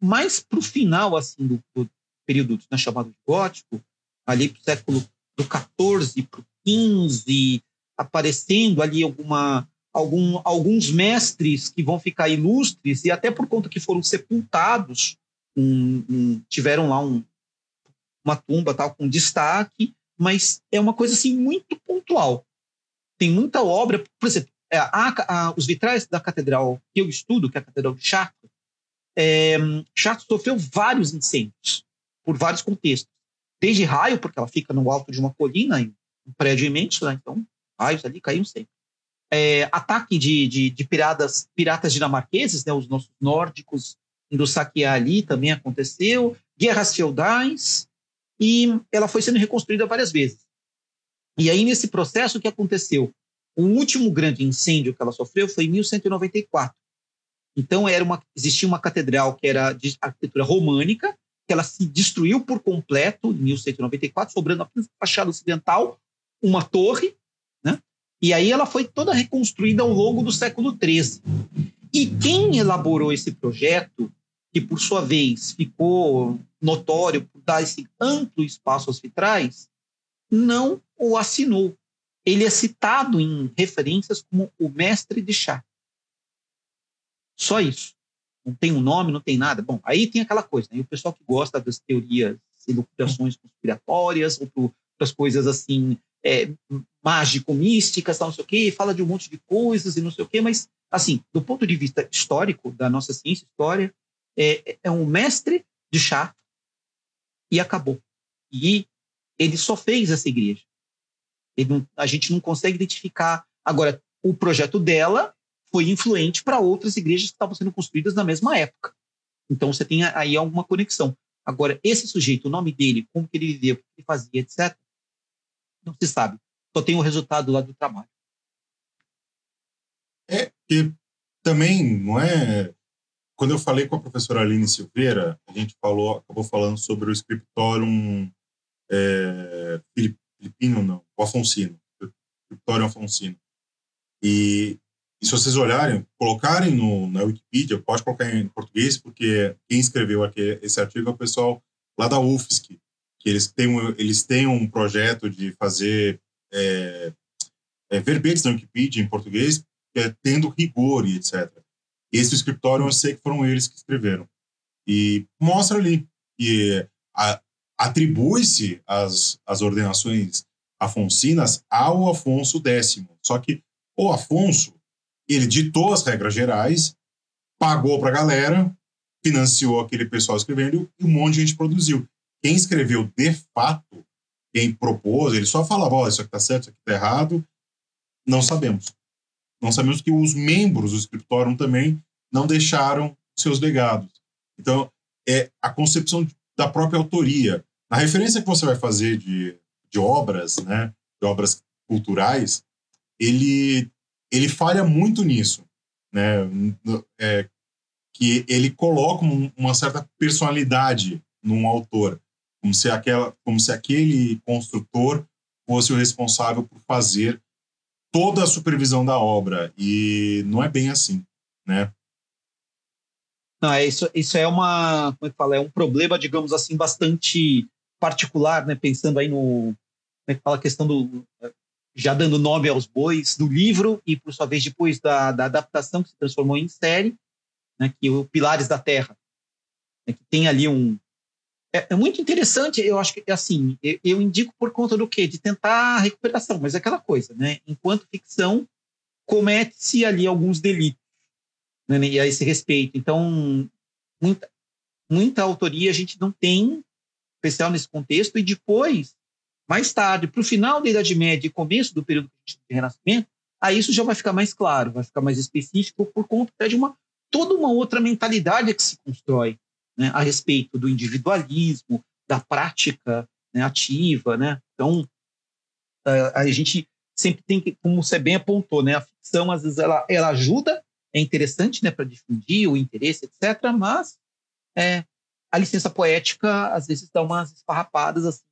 mais para o final assim do, do período né, chamado de gótico, ali para o século do 14 para o 15, aparecendo ali alguma algum, alguns mestres que vão ficar ilustres e até por conta que foram sepultados um, um, tiveram lá um, uma tumba tal com destaque, mas é uma coisa assim muito pontual. Tem muita obra, por exemplo, é, a, a, os vitrais da catedral que eu estudo, que é a catedral de Chartres, é, Chartres sofreu vários incêndios por vários contextos. Desde raio, porque ela fica no alto de uma colina, em um prédio imenso, né? então raios ali caíam sempre. É, ataque de, de, de, piratas, piratas dinamarqueses, né? os nossos nórdicos indo saquear ali também aconteceu, guerras feudais, e ela foi sendo reconstruída várias vezes. E aí, nesse processo, o que aconteceu? O último grande incêndio que ela sofreu foi em 1194. Então, era uma, existia uma catedral que era de arquitetura românica, que ela se destruiu por completo em 1194, sobrando apenas a fachada ocidental, uma torre, né? E aí ela foi toda reconstruída ao longo do século XIII. E quem elaborou esse projeto que por sua vez ficou notório por dar esse amplo espaço aos vitrais, não o assinou. Ele é citado em referências como o mestre de chá. Só isso. Não tem um nome, não tem nada. Bom, aí tem aquela coisa, né? O pessoal que gosta das teorias elucubrações conspiratórias, ou outras coisas assim, é, mágico-místicas, não sei o quê, fala de um monte de coisas e não sei o quê, mas, assim, do ponto de vista histórico, da nossa ciência, história, é, é um mestre de chá e acabou. E ele só fez essa igreja. Não, a gente não consegue identificar. Agora, o projeto dela foi influente para outras igrejas que estavam sendo construídas na mesma época. Então, você tem aí alguma conexão. Agora, esse sujeito, o nome dele, como que ele vivia, o que ele fazia, etc., não se sabe. Só tem o resultado lá do trabalho. É, que também não é. Quando eu falei com a professora Aline Silveira, a gente falou, acabou falando sobre o Scriptorium é, filipino, não, o Afonsino, o Scriptorium Afonsino. E, e, se vocês olharem, colocarem no, na Wikipedia, pode colocar em português, porque quem escreveu aqui esse artigo é o pessoal lá da UFSC, que eles têm um, eles têm um projeto de fazer é, é, verbetes na Wikipedia em português, é, tendo rigor e etc. Esse escritório eu sei que foram eles que escreveram. E mostra ali que atribui-se as, as ordenações afonsinas ao Afonso X. Só que o Afonso, ele ditou as regras gerais, pagou para a galera, financiou aquele pessoal escrevendo e um monte de gente produziu. Quem escreveu de fato, quem propôs, ele só falava, oh, isso aqui tá certo, isso aqui tá errado, não sabemos. Não sabemos que os membros do escritório também não deixaram seus legados. Então, é a concepção da própria autoria. Na referência que você vai fazer de, de obras, né, de obras culturais, ele, ele falha muito nisso. Né? É, que ele coloca uma certa personalidade num autor, como se, aquela, como se aquele construtor fosse o responsável por fazer toda a supervisão da obra e não é bem assim, né? Não, é isso, isso é uma, como é que fala, é um problema, digamos assim, bastante particular, né? Pensando aí no, como é que fala, a questão do, já dando nome aos bois do livro e por sua vez depois da, da adaptação que se transformou em série, né? Que o Pilares da Terra, né, que tem ali um é, é, muito interessante, eu acho que assim, eu, eu, indico por conta do quê? De tentar recuperação, mas é aquela coisa, né? Enquanto ficção, comete-se ali alguns delitos, né? E a esse respeito. Então, muita, muita autoria a gente não tem, especial nesse contexto, e depois, mais tarde, para o final da Idade Média e começo do período de Renascimento, aí isso já vai ficar mais claro, vai ficar mais específico por conta de uma toda uma outra mentalidade que se constrói né, a respeito do individualismo, da prática né, ativa, né? Então, a gente sempre tem que, como você bem apontou, né, a ficção às vezes ela, ela ajuda, é interessante, né, para difundir o interesse, etc. Mas é, a licença poética às vezes dá umas esfarrapadas assim,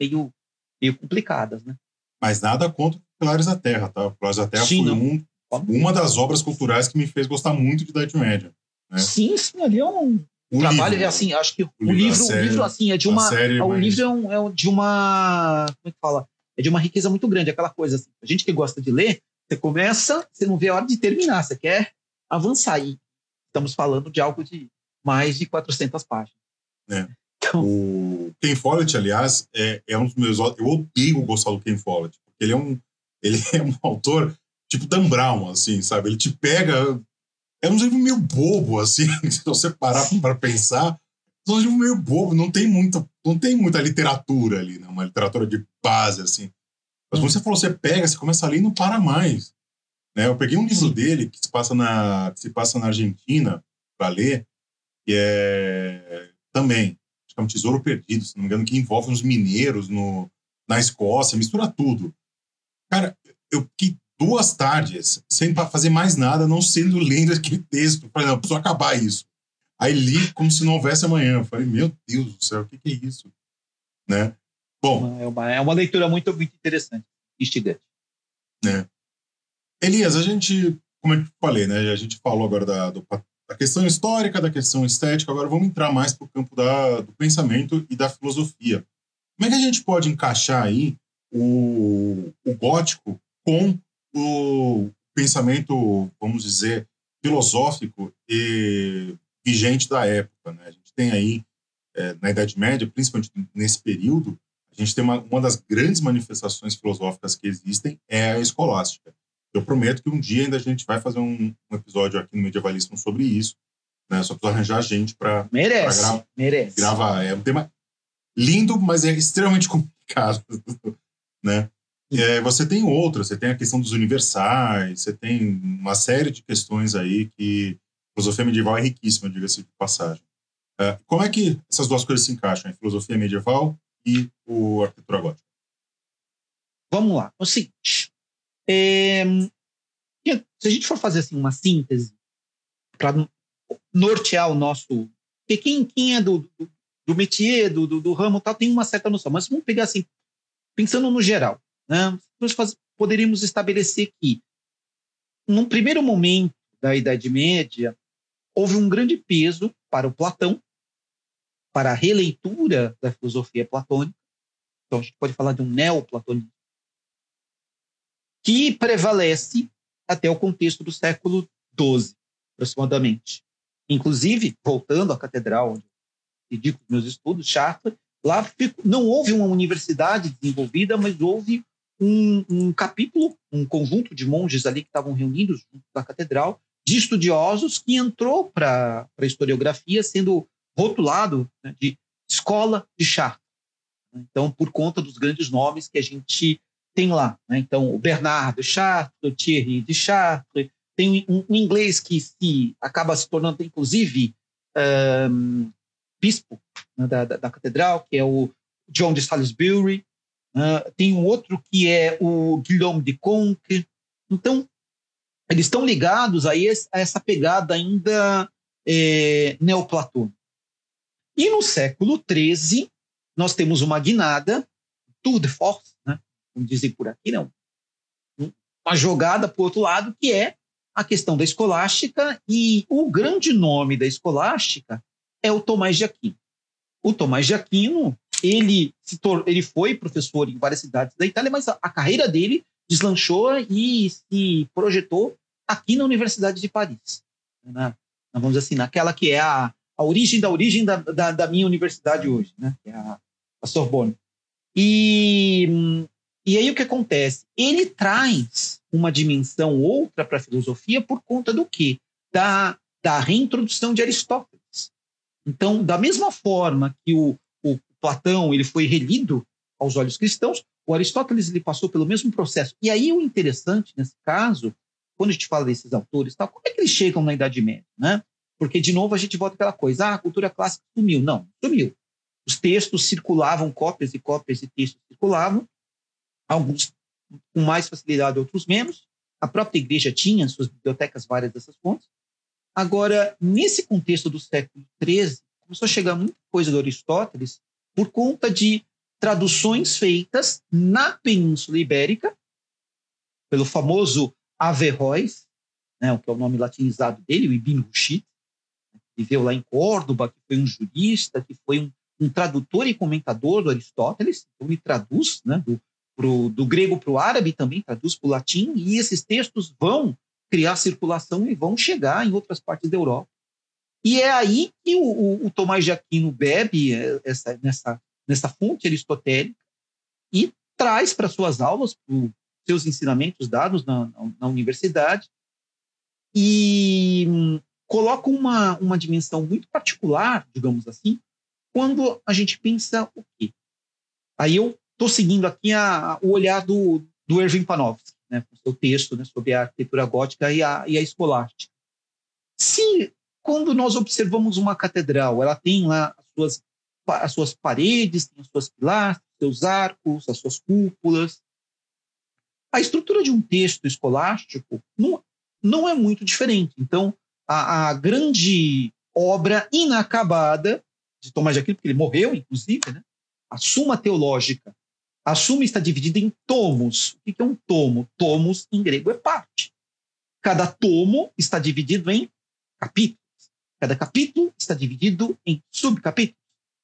meio, meio complicadas, né? Mas nada contra Pilares da Terra, tá? Pilares da Terra sim, foi um, uma das obras culturais que me fez gostar muito de Idade Média. Né? Sim, sim, ali é um, o trabalho livro, é assim, acho que o, o livro, série, o livro assim é de uma, série, o mas... livro é, um, é, de uma, como é que fala? É de uma riqueza muito grande, aquela coisa assim. A gente que gosta de ler, você começa, você não vê a hora de terminar, você quer avançar e estamos falando de algo de mais de 400 páginas. É. Então, o Ken Follett, aliás, é, é um dos meus, eu odeio gostar do Ken Follett, porque ele é um ele é um autor tipo Dan Brown, assim, sabe? Ele te pega é um livro meio bobo, assim, se você parar para pensar. É um livro meio bobo, não tem, muita, não tem muita literatura ali, né? uma literatura de base, assim. Mas quando você falou, você pega, você começa a ler e não para mais. Né? Eu peguei um livro dele que se passa na, que se passa na Argentina para ler, que é também, acho que é um tesouro perdido, se não me engano, que envolve uns mineiros no, na Escócia, mistura tudo. Cara, eu fiquei duas tardes sem fazer mais nada, não sendo lendo aquele texto. Falei, não, preciso acabar isso. Aí li como se não houvesse amanhã. Falei, meu Deus do céu, o que, que é isso? Né? Bom. É uma, é uma leitura muito, muito interessante, instigante. Né? Elias, a gente, como eu falei, né? A gente falou agora da, do, da questão histórica, da questão estética, agora vamos entrar mais para o campo da, do pensamento e da filosofia. Como é que a gente pode encaixar aí o, o gótico com o pensamento, vamos dizer, filosófico e vigente da época. Né? A gente tem aí, é, na Idade Média, principalmente nesse período, a gente tem uma, uma das grandes manifestações filosóficas que existem é a escolástica. Eu prometo que um dia ainda a gente vai fazer um, um episódio aqui no Medievalismo sobre isso. Né? Só preciso arranjar gente para gra merece. gravar. É um tema lindo, mas é extremamente complicado. né? É, você tem outras, você tem a questão dos universais, você tem uma série de questões aí que a filosofia medieval é riquíssima, diga-se de passagem. É, como é que essas duas coisas se encaixam, a filosofia medieval e o arquitetura gótica? Vamos lá. É o seguinte, é, se a gente for fazer assim uma síntese para nortear o nosso. Porque quem, quem é do, do, do métier, do, do, do, ramo tal, tem uma certa noção. Mas vamos pegar assim, pensando no geral, né? Nós faz, poderíamos estabelecer que, num primeiro momento da Idade Média, houve um grande peso para o Platão, para a releitura da filosofia platônica. Então, a gente pode falar de um neoplatonismo, que prevalece até o contexto do século XII, aproximadamente. Inclusive, voltando à catedral onde dedico meus estudos, Chartres, lá não houve uma universidade desenvolvida, mas houve um, um, capítulo, um conjunto de monges ali que estavam reunidos junto da catedral, de estudiosos que entrou para a historiografia sendo rotulado né, de escola de Chartres. Então, por conta dos grandes nomes que a gente tem lá. Né? Então, o Bernardo Chartres, o Thierry de Chartres, tem um, um, inglês que se acaba se tornando, inclusive, um, bispo né, da, da, da, catedral, que é o John de Salisbury. Uh, tem um outro que é o Guillaume de Conque. Então, eles estão ligados a, esse, a essa pegada ainda é, neoplatônica. E no século XIII, nós temos uma guinada, tour de force, né? dizer por aqui, não, uma jogada o outro lado, que é a questão da escolástica, e o grande nome da escolástica é o Tomás de Aquino. O Tomás de Aquino, ele, se ele foi professor em várias cidades da Itália, mas a, a carreira dele deslanchou e se projetou aqui na Universidade de Paris. Né? Vamos dizer assim, naquela que é a, a origem da origem da, da, da minha universidade hoje, né? que é a, a Sorbonne. E e aí o que acontece? Ele traz uma dimensão outra para a filosofia por conta do quê? Da, da reintrodução de Aristóteles. Então, da mesma forma que o Platão ele foi relido aos olhos cristãos, o Aristóteles ele passou pelo mesmo processo. E aí o interessante nesse caso, quando a gente fala desses autores, tal, como é que eles chegam na Idade Média, né? Porque de novo a gente volta aquela coisa, ah, a cultura clássica sumiu. Não, sumiu. Os textos circulavam, cópias e cópias de textos circulavam, alguns com mais facilidade, outros menos. A própria igreja tinha suas bibliotecas várias dessas fontes. Agora, nesse contexto do século XIII, começou a chegar muita coisa do Aristóteles por conta de traduções feitas na Península Ibérica, pelo famoso Averroes, né, que é o nome latinizado dele, o Ibn Rushd, viveu lá em Córdoba, que foi um jurista, que foi um, um tradutor e comentador do Aristóteles, então ele traduz né, do, pro, do grego para o árabe também, traduz para o latim, e esses textos vão criar circulação e vão chegar em outras partes da Europa. E é aí que o, o, o Tomás de Aquino bebe é, essa, nessa, nessa fonte aristotélica e traz para suas aulas, para seus ensinamentos dados na, na, na universidade, e hum, coloca uma, uma dimensão muito particular, digamos assim, quando a gente pensa o quê? Aí eu estou seguindo aqui a, o olhar do, do Erwin Panofsky, né, com seu texto né, sobre a arquitetura gótica e a, e a escolástica. Se, quando nós observamos uma catedral, ela tem lá as suas, as suas paredes, tem as suas pilastras, seus arcos, as suas cúpulas. A estrutura de um texto escolástico não, não é muito diferente. Então, a, a grande obra inacabada de Tomás de Aquino, porque ele morreu, inclusive, né? a Suma Teológica a Suma está dividida em tomos. O que é um tomo? Tomos, em grego, é parte. Cada tomo está dividido em capítulos. Cada capítulo está dividido em subcapítulos.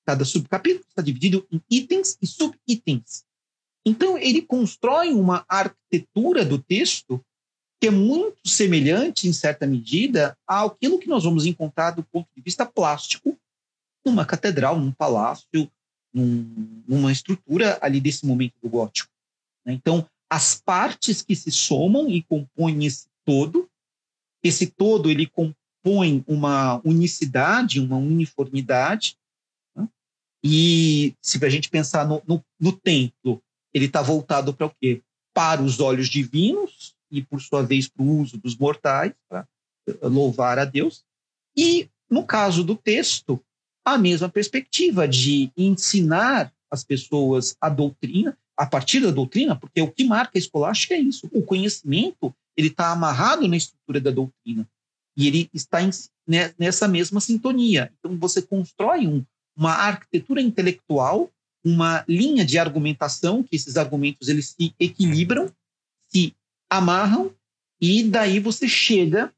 Cada subcapítulo está dividido em itens e subitens. Então, ele constrói uma arquitetura do texto que é muito semelhante, em certa medida, àquilo que nós vamos encontrar do ponto de vista plástico numa catedral, num palácio, num, numa estrutura ali desse momento do gótico. Né? Então, as partes que se somam e compõem esse todo, esse todo ele compõe uma unicidade, uma uniformidade, né? e se a gente pensar no, no, no templo, ele está voltado para o quê? Para os olhos divinos e, por sua vez, para o uso dos mortais, para louvar a Deus. E, no caso do texto, a mesma perspectiva de ensinar as pessoas a doutrina, a partir da doutrina, porque o que marca a escolástica é isso. O conhecimento ele está amarrado na estrutura da doutrina e ele está em, né, nessa mesma sintonia. Então você constrói um, uma arquitetura intelectual, uma linha de argumentação que esses argumentos eles se equilibram, se amarram e daí você chega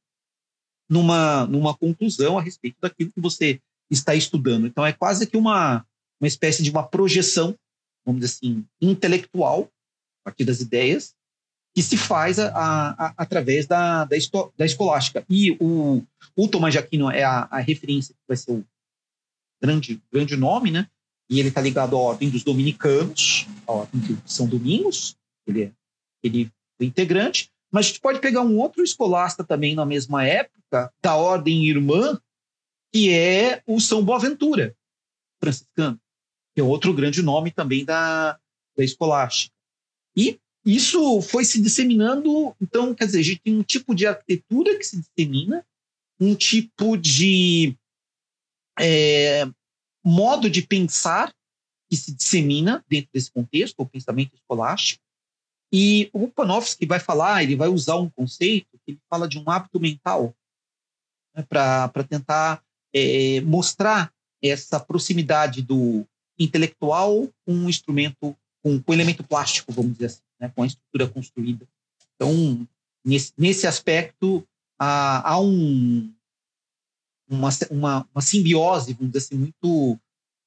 numa numa conclusão a respeito daquilo que você está estudando. Então é quase que uma uma espécie de uma projeção, vamos dizer assim, intelectual a partir das ideias que se faz a, a, através da, da, esto, da, escolástica. E o, o Tomás de Aquino é a, referência que vai ser o grande, grande nome, né? E ele está ligado à ordem dos dominicanos, a ordem de São Domingos, ele é ele é integrante. Mas a gente pode pegar um outro escolasta também na mesma época, da ordem irmã, que é o São Boaventura, franciscano, que é outro grande nome também da, da escolástica. E isso foi se disseminando, então, quer dizer, a gente tem um tipo de arquitetura que se dissemina, um tipo de é, modo de pensar que se dissemina dentro desse contexto, o pensamento escolástico. E o Panofsky vai falar, ele vai usar um conceito que ele fala de um hábito mental né, para tentar é, mostrar essa proximidade do intelectual com um instrumento, com, com elemento plástico, vamos dizer assim né, com a estrutura construída. Então, nesse, nesse aspecto, há, há um, uma, uma, uma, simbiose, vamos dizer assim, muito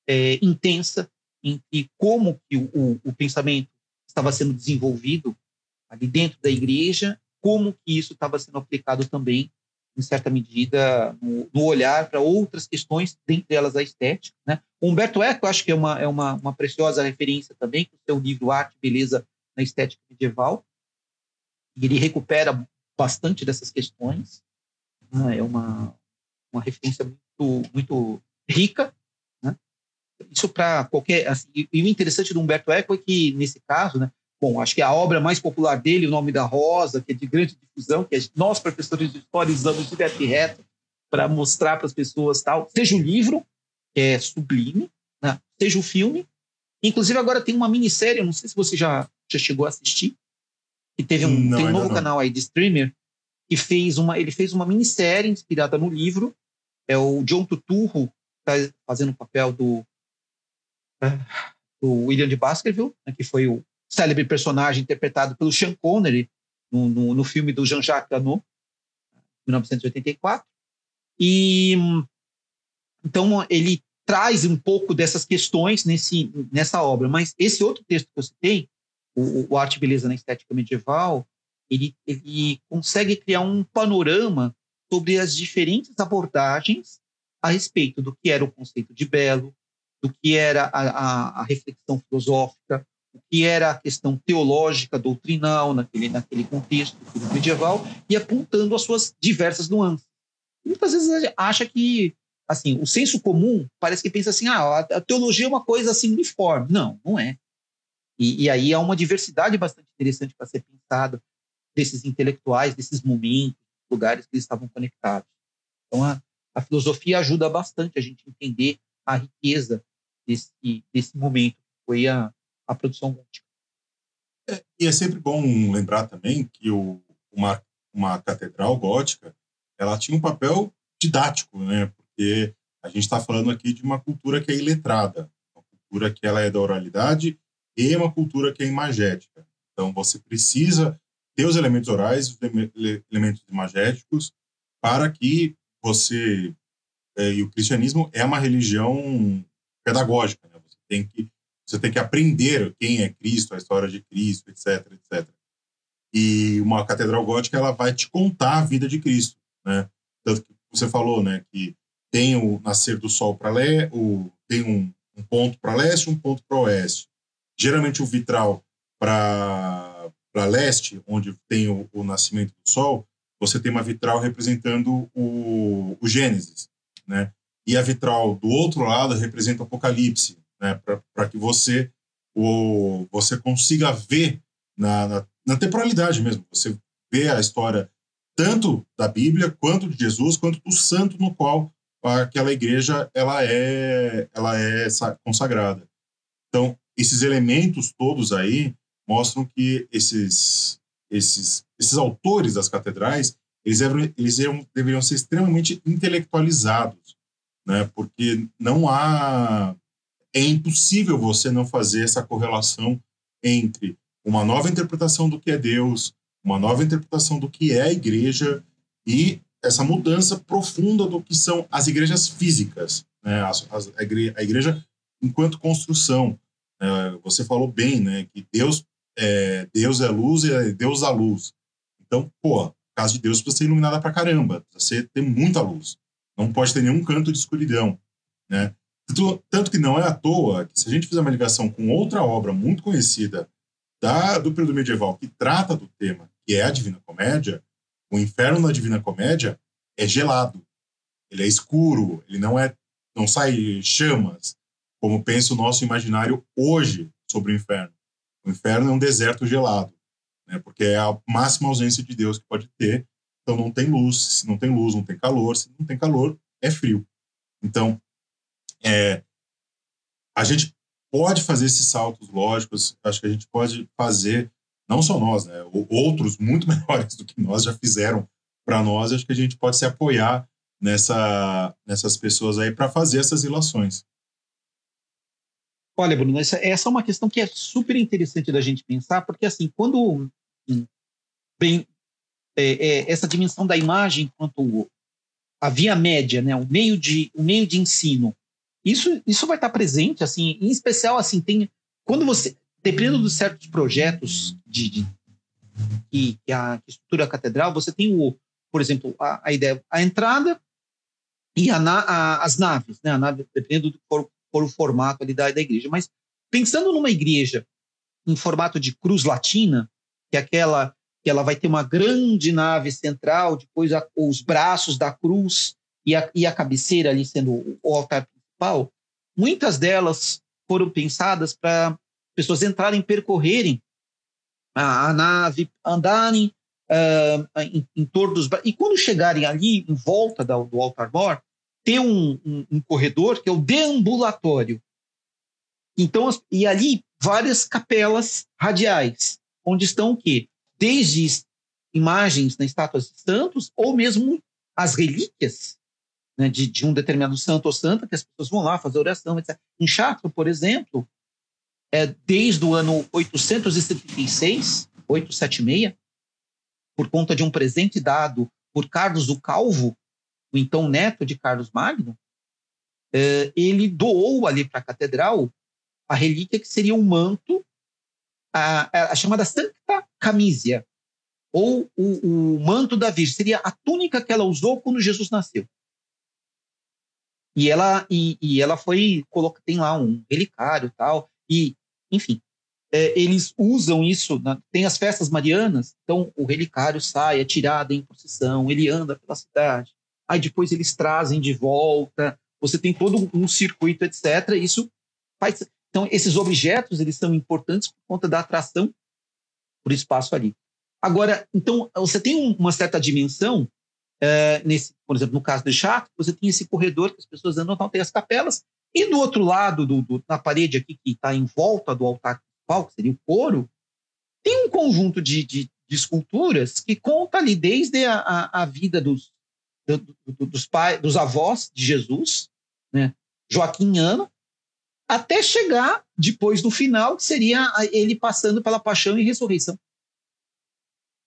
é, intensa entre como que o, o, pensamento estava sendo desenvolvido ali dentro da igreja, como que isso estava sendo aplicado também, em certa medida, no, no olhar para outras questões, dentre elas a estética. Né? Humberto Eco, acho que é uma, é uma, uma preciosa referência também, com o seu livro Arte, Beleza na estética medieval. E ele recupera bastante dessas questões. Né? É uma, uma referência muito, muito rica. Né? Isso para qualquer. Assim, e o interessante do Humberto Eco é que, nesse caso, né, bom, acho que a obra mais popular dele, O Nome da Rosa, que é de grande difusão, que é nós, professores de história, usamos direto e reto para mostrar para as pessoas tal, seja o livro, que é sublime, né? seja o filme. Inclusive, agora tem uma minissérie, não sei se você já já chegou a assistir? E teve um, não, tem um novo não. canal aí de streamer que fez uma, ele fez uma minissérie inspirada no livro. É o John Tuturro tá fazendo o papel do, do William de Baskerville, né, que foi o célebre personagem interpretado pelo Sean Connery no, no, no filme do Jean-Jacques Annaud, 1984. E então ele traz um pouco dessas questões nesse, nessa obra. Mas esse outro texto que eu citei, o, o Arte Beleza na Estética Medieval, ele, ele consegue criar um panorama sobre as diferentes abordagens a respeito do que era o conceito de belo, do que era a, a, a reflexão filosófica, o que era a questão teológica, doutrinal, naquele, naquele contexto medieval, e apontando as suas diversas nuances. E muitas vezes a gente acha que, assim, o senso comum parece que pensa assim, ah, a teologia é uma coisa assim uniforme. Não, não é. E, e aí há uma diversidade bastante interessante para ser pensada desses intelectuais, desses momentos, lugares que eles estavam conectados. Então, a, a filosofia ajuda bastante a gente entender a riqueza desse, desse momento que foi a, a produção gótica. É, e é sempre bom lembrar também que o, uma, uma catedral gótica ela tinha um papel didático, né? Porque a gente está falando aqui de uma cultura que é iletrada, uma cultura que ela é da oralidade e uma cultura que é imagética. Então, você precisa ter os elementos orais, os elementos imagéticos, para que você. É, e o cristianismo é uma religião pedagógica, né? Você tem que você tem que aprender quem é Cristo, a história de Cristo, etc, etc. E uma catedral gótica ela vai te contar a vida de Cristo, né? Tanto que você falou, né, que tem o nascer do sol para leste, tem um, um ponto para leste, um ponto para oeste geralmente o vitral para leste, onde tem o, o, nascimento do Sol, você tem uma vitral representando o, o Gênesis, né? E a vitral do outro lado representa o Apocalipse, né? Para que você o, você consiga ver na, na, na temporalidade mesmo, você vê a história tanto da Bíblia quanto de Jesus, quanto do santo no qual aquela igreja ela é ela é consagrada. Então, esses elementos todos aí mostram que esses esses, esses autores das catedrais, eles, eles deveriam ser extremamente intelectualizados, né? porque não há. É impossível você não fazer essa correlação entre uma nova interpretação do que é Deus, uma nova interpretação do que é a igreja e essa mudança profunda do que são as igrejas físicas, né? As, as, a, igreja, a, igreja, enquanto construção. É, você falou bem, né? Que Deus é, Deus é luz e é Deus dá luz. Então, pô, a casa de Deus precisa ser iluminada pra caramba, precisa ter muita luz. Não pode ter nenhum canto de escuridão, né? Tanto que não é à toa que se a gente fizer uma ligação com outra obra muito conhecida da, do período medieval que trata do tema, que é a Divina Comédia, o inferno na Divina Comédia é gelado, ele é escuro, ele não é, não sai chamas, como pensa o nosso imaginário hoje sobre o inferno. O inferno é um deserto gelado, né? porque é a máxima ausência de Deus que pode ter. Então não tem luz, se não tem luz, não tem calor, se não tem calor, é frio. Então, é, a gente pode fazer esses saltos lógicos, acho que a gente pode fazer, não só nós, né? outros muito melhores do que nós já fizeram para nós, acho que a gente pode se apoiar nessa, nessas pessoas aí para fazer essas relações. Olha, Bruno, essa, essa, é uma questão que é super interessante da gente pensar, porque assim, quando vem é, é, essa dimensão da imagem quanto a via média, né, o meio de o meio de ensino, isso isso vai estar presente, assim, em especial assim tem quando você dependendo de certos projetos de, de que, que a que estrutura a catedral, você tem o, por exemplo, a, a ideia, a entrada e a, a, as naves, né, a nave dependendo do for, por o formato ali da, da igreja. Mas pensando numa igreja em formato de cruz latina, que é aquela que ela vai ter uma grande nave central, depois a, os braços da cruz e a, e a cabeceira ali sendo o altar principal, muitas delas foram pensadas para pessoas entrarem, percorrerem a, a nave, andarem uh, em, em, torno dos e quando chegarem ali em volta da, do altar mor, ter um, um, um corredor que é o deambulatório. Então, e ali várias capelas radiais, onde estão o quê? Desde imagens na estátuas de santos, ou mesmo as relíquias né, de, de, um determinado santo ou santa, que as pessoas vão lá fazer oração, etc. Em Chartres, por exemplo, é, desde o ano 876, 876, por conta de um presente dado por Carlos o Calvo, o então neto de Carlos Magno, é, ele doou ali para a catedral a relíquia que seria um manto, a, a chamada Sancta Camisia, ou o, o, manto da Virgem, seria a túnica que ela usou quando Jesus nasceu. E ela, e, e ela foi, coloca, tem lá um relicário tal, e, enfim, é, eles usam isso, na, tem as festas marianas, então o relicário sai, é tirado em procissão, ele anda pela cidade, aí depois eles trazem de volta, você tem todo um circuito, etc. Isso faz. Então, esses objetos eles são importantes por conta da atração por espaço ali. Agora, então, você tem uma certa dimensão, é, nesse, por exemplo, no caso do Chaco, você tem esse corredor que as pessoas andam, então tem as capelas, e do outro lado, do, do na parede aqui, que está em volta do altar principal, que seria o coro, tem um conjunto de, de, de esculturas que conta ali desde a, a, a vida dos, do, do, dos, pai, dos avós de Jesus, né? Joaquim até chegar depois do final, que seria ele passando pela paixão e ressurreição.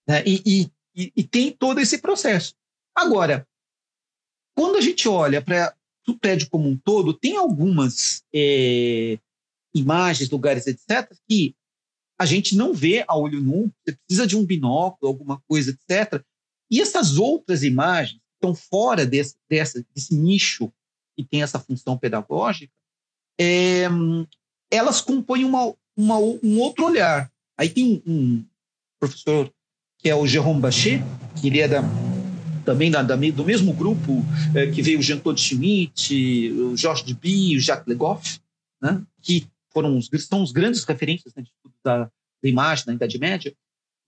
Né? E, e, e, tem todo esse processo. Agora, quando a gente olha para o prédio como um todo, tem algumas é, imagens, lugares, etc., que a gente não vê a olho nu, você precisa de um binóculo, alguma coisa, etc. E essas outras imagens, estão fora desse, dessa, desse nicho que tem essa função pedagógica, é, elas compõem uma, uma, um outro olhar. Aí tem um professor que é o Jérôme Bachet, que ele é da, também da, da, do mesmo grupo é, que veio o Jean-Claude Schmitt, o Georges Duby, o Jacques Legoff, né, que foram os, são os grandes referências né, da, da imagem na Idade Média.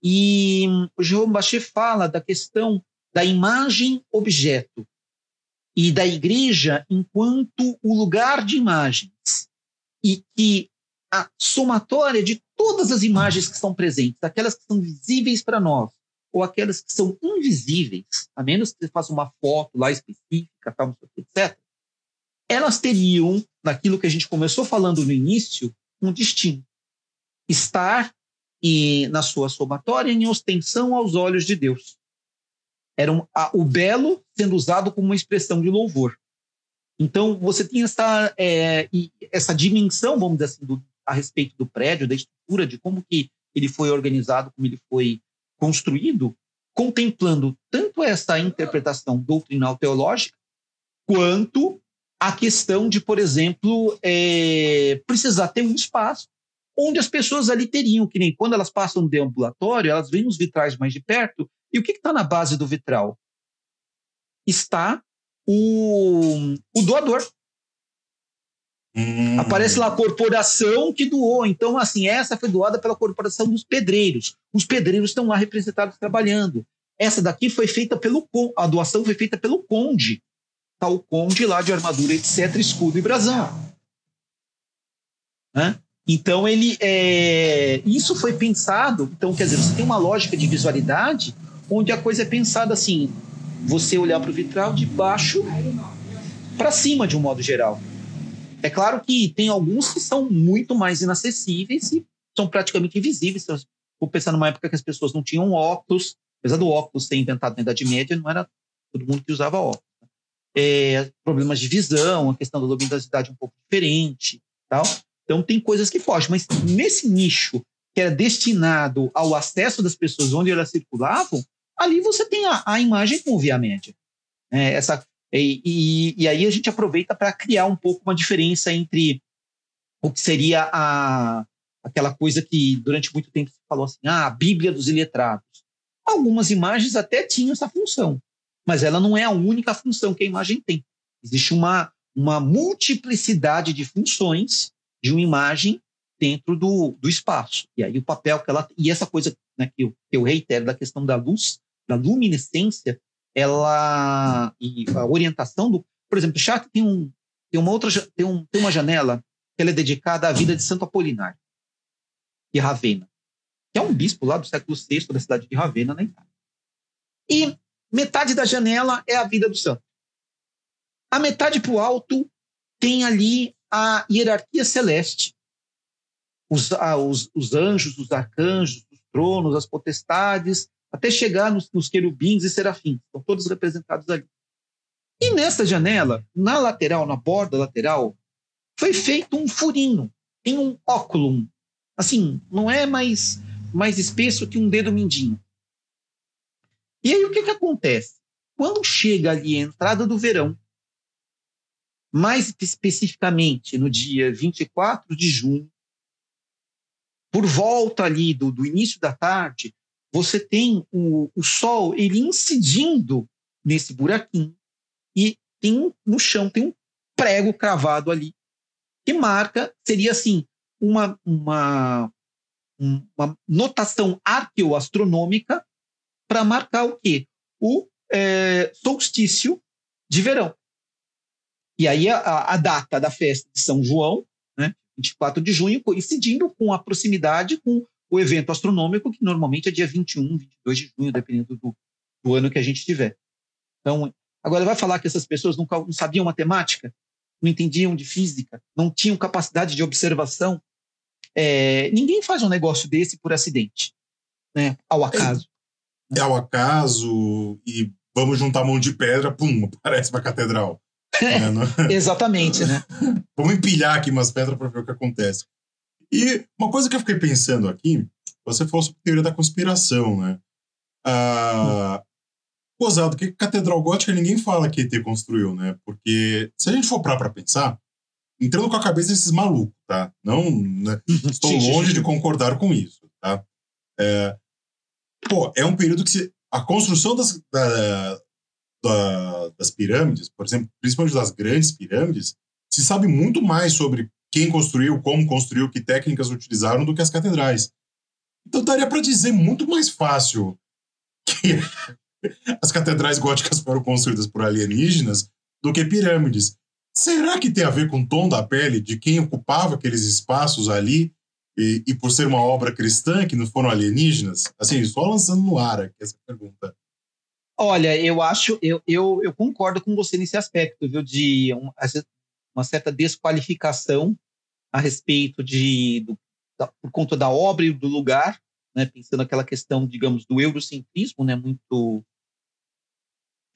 E o Jérôme Bachet fala da questão da imagem objeto e da igreja enquanto o lugar de imagens e que a somatória de todas as imagens que estão presentes, aquelas que são visíveis para nós, ou aquelas que são invisíveis, a menos que você faça uma foto lá específica, tal, etc., elas teriam, naquilo que a gente começou falando no início, um destino. Estar e, na sua somatória em ostensão aos olhos de Deus. Era um, a, o belo sendo usado como uma expressão de louvor. Então, você tinha essa, é, essa dimensão, vamos dizer assim, do, a respeito do prédio, da estrutura, de como que ele foi organizado, como ele foi construído, contemplando tanto essa interpretação doutrinal teológica, quanto a questão de, por exemplo, é, precisar ter um espaço onde as pessoas ali teriam, que nem quando elas passam no deambulatório, elas veem os vitrais mais de perto, e o que está na base do vitral? Está o, o doador. Hum. Aparece lá a corporação que doou. Então, assim, essa foi doada pela corporação dos pedreiros. Os pedreiros estão lá representados trabalhando. Essa daqui foi feita pelo a doação foi feita pelo conde. Tá o conde lá de armadura, etc, escudo e brasão. Então ele é... isso foi pensado. Então quer dizer, você tem uma lógica de visualidade onde a coisa é pensada assim: você olhar para o vitral de baixo para cima de um modo geral. É claro que tem alguns que são muito mais inacessíveis e são praticamente invisíveis. Vou pensar numa época que as pessoas não tinham óculos, apesar do óculos ser inventado na Idade Média, não era todo mundo que usava óculos. É, problemas de visão, a questão da luminosidade um pouco diferente, tal. Então tem coisas que fogem, mas nesse nicho que era destinado ao acesso das pessoas onde elas circulavam, ali você tem a, a imagem com via média. É, essa e, e, e aí a gente aproveita para criar um pouco uma diferença entre o que seria a, aquela coisa que durante muito tempo se falou assim, ah, a Bíblia dos iletrados. Algumas imagens até tinham essa função, mas ela não é a única função que a imagem tem. Existe uma, uma multiplicidade de funções de uma imagem dentro do, do espaço. E aí o papel que ela. E essa coisa né, que, eu, que eu reitero da questão da luz, da luminescência, ela e a orientação do, por exemplo, Chartres tem um tem uma outra tem, um, tem uma janela que ela é dedicada à vida de Santo Apolinário de Ravenna, que é um bispo lá do século VI da cidade de Ravenna na Itália. E metade da janela é a vida do santo. A metade para o alto tem ali a hierarquia celeste, os, os, os anjos, os arcanjos, os tronos, as potestades, até chegar nos, nos querubins e serafins. Estão todos representados ali. E nessa janela, na lateral, na borda lateral, foi feito um furinho. Tem um óculo. Assim, não é mais, mais espesso que um dedo mindinho. E aí o que, que acontece? Quando chega ali a entrada do verão, mais especificamente no dia 24 de junho, por volta ali do, do início da tarde, você tem o, o sol ele incidindo nesse buraquinho e tem no chão tem um prego cravado ali que marca seria assim uma uma uma notação arqueoastronômica para marcar o quê? O é, solstício de verão. E aí a, a, data da festa de São João, né, 24 de junho, coincidindo com a proximidade com o evento astronômico, que normalmente é dia 21, 22 de junho, dependendo do, do ano que a gente tiver. Então, agora vai falar que essas pessoas não, não sabiam matemática, não entendiam de física, não tinham capacidade de observação. É, ninguém faz um negócio desse por acidente, né? ao acaso. É, é ao acaso e vamos juntar mão de pedra, pum, aparece uma catedral. É, Exatamente, né? vamos empilhar aqui umas pedras para ver o que acontece. E uma coisa que eu fiquei pensando aqui, você falou sobre teoria da conspiração, né? Ah, Gozado, que catedral gótica ninguém fala que ET construiu, né? Porque se a gente for para pensar, entrando com a cabeça desses malucos, tá? Não, né? estou longe de concordar com isso, tá? É, pô, é um período que se, a construção das, da, da, das pirâmides, por exemplo, principalmente das grandes pirâmides, se sabe muito mais sobre quem construiu, como construiu, que técnicas utilizaram do que as catedrais. Então daria para dizer muito mais fácil que as catedrais góticas foram construídas por alienígenas do que pirâmides. Será que tem a ver com o tom da pele de quem ocupava aqueles espaços ali e, e por ser uma obra cristã que não foram alienígenas? Assim, só lançando no ar aqui essa pergunta. Olha, eu acho, eu, eu, eu concordo com você nesse aspecto, viu, de uma, uma certa desqualificação a respeito de, do, da, por conta da obra e do lugar, né, pensando aquela questão, digamos, do eurocentrismo, né, muito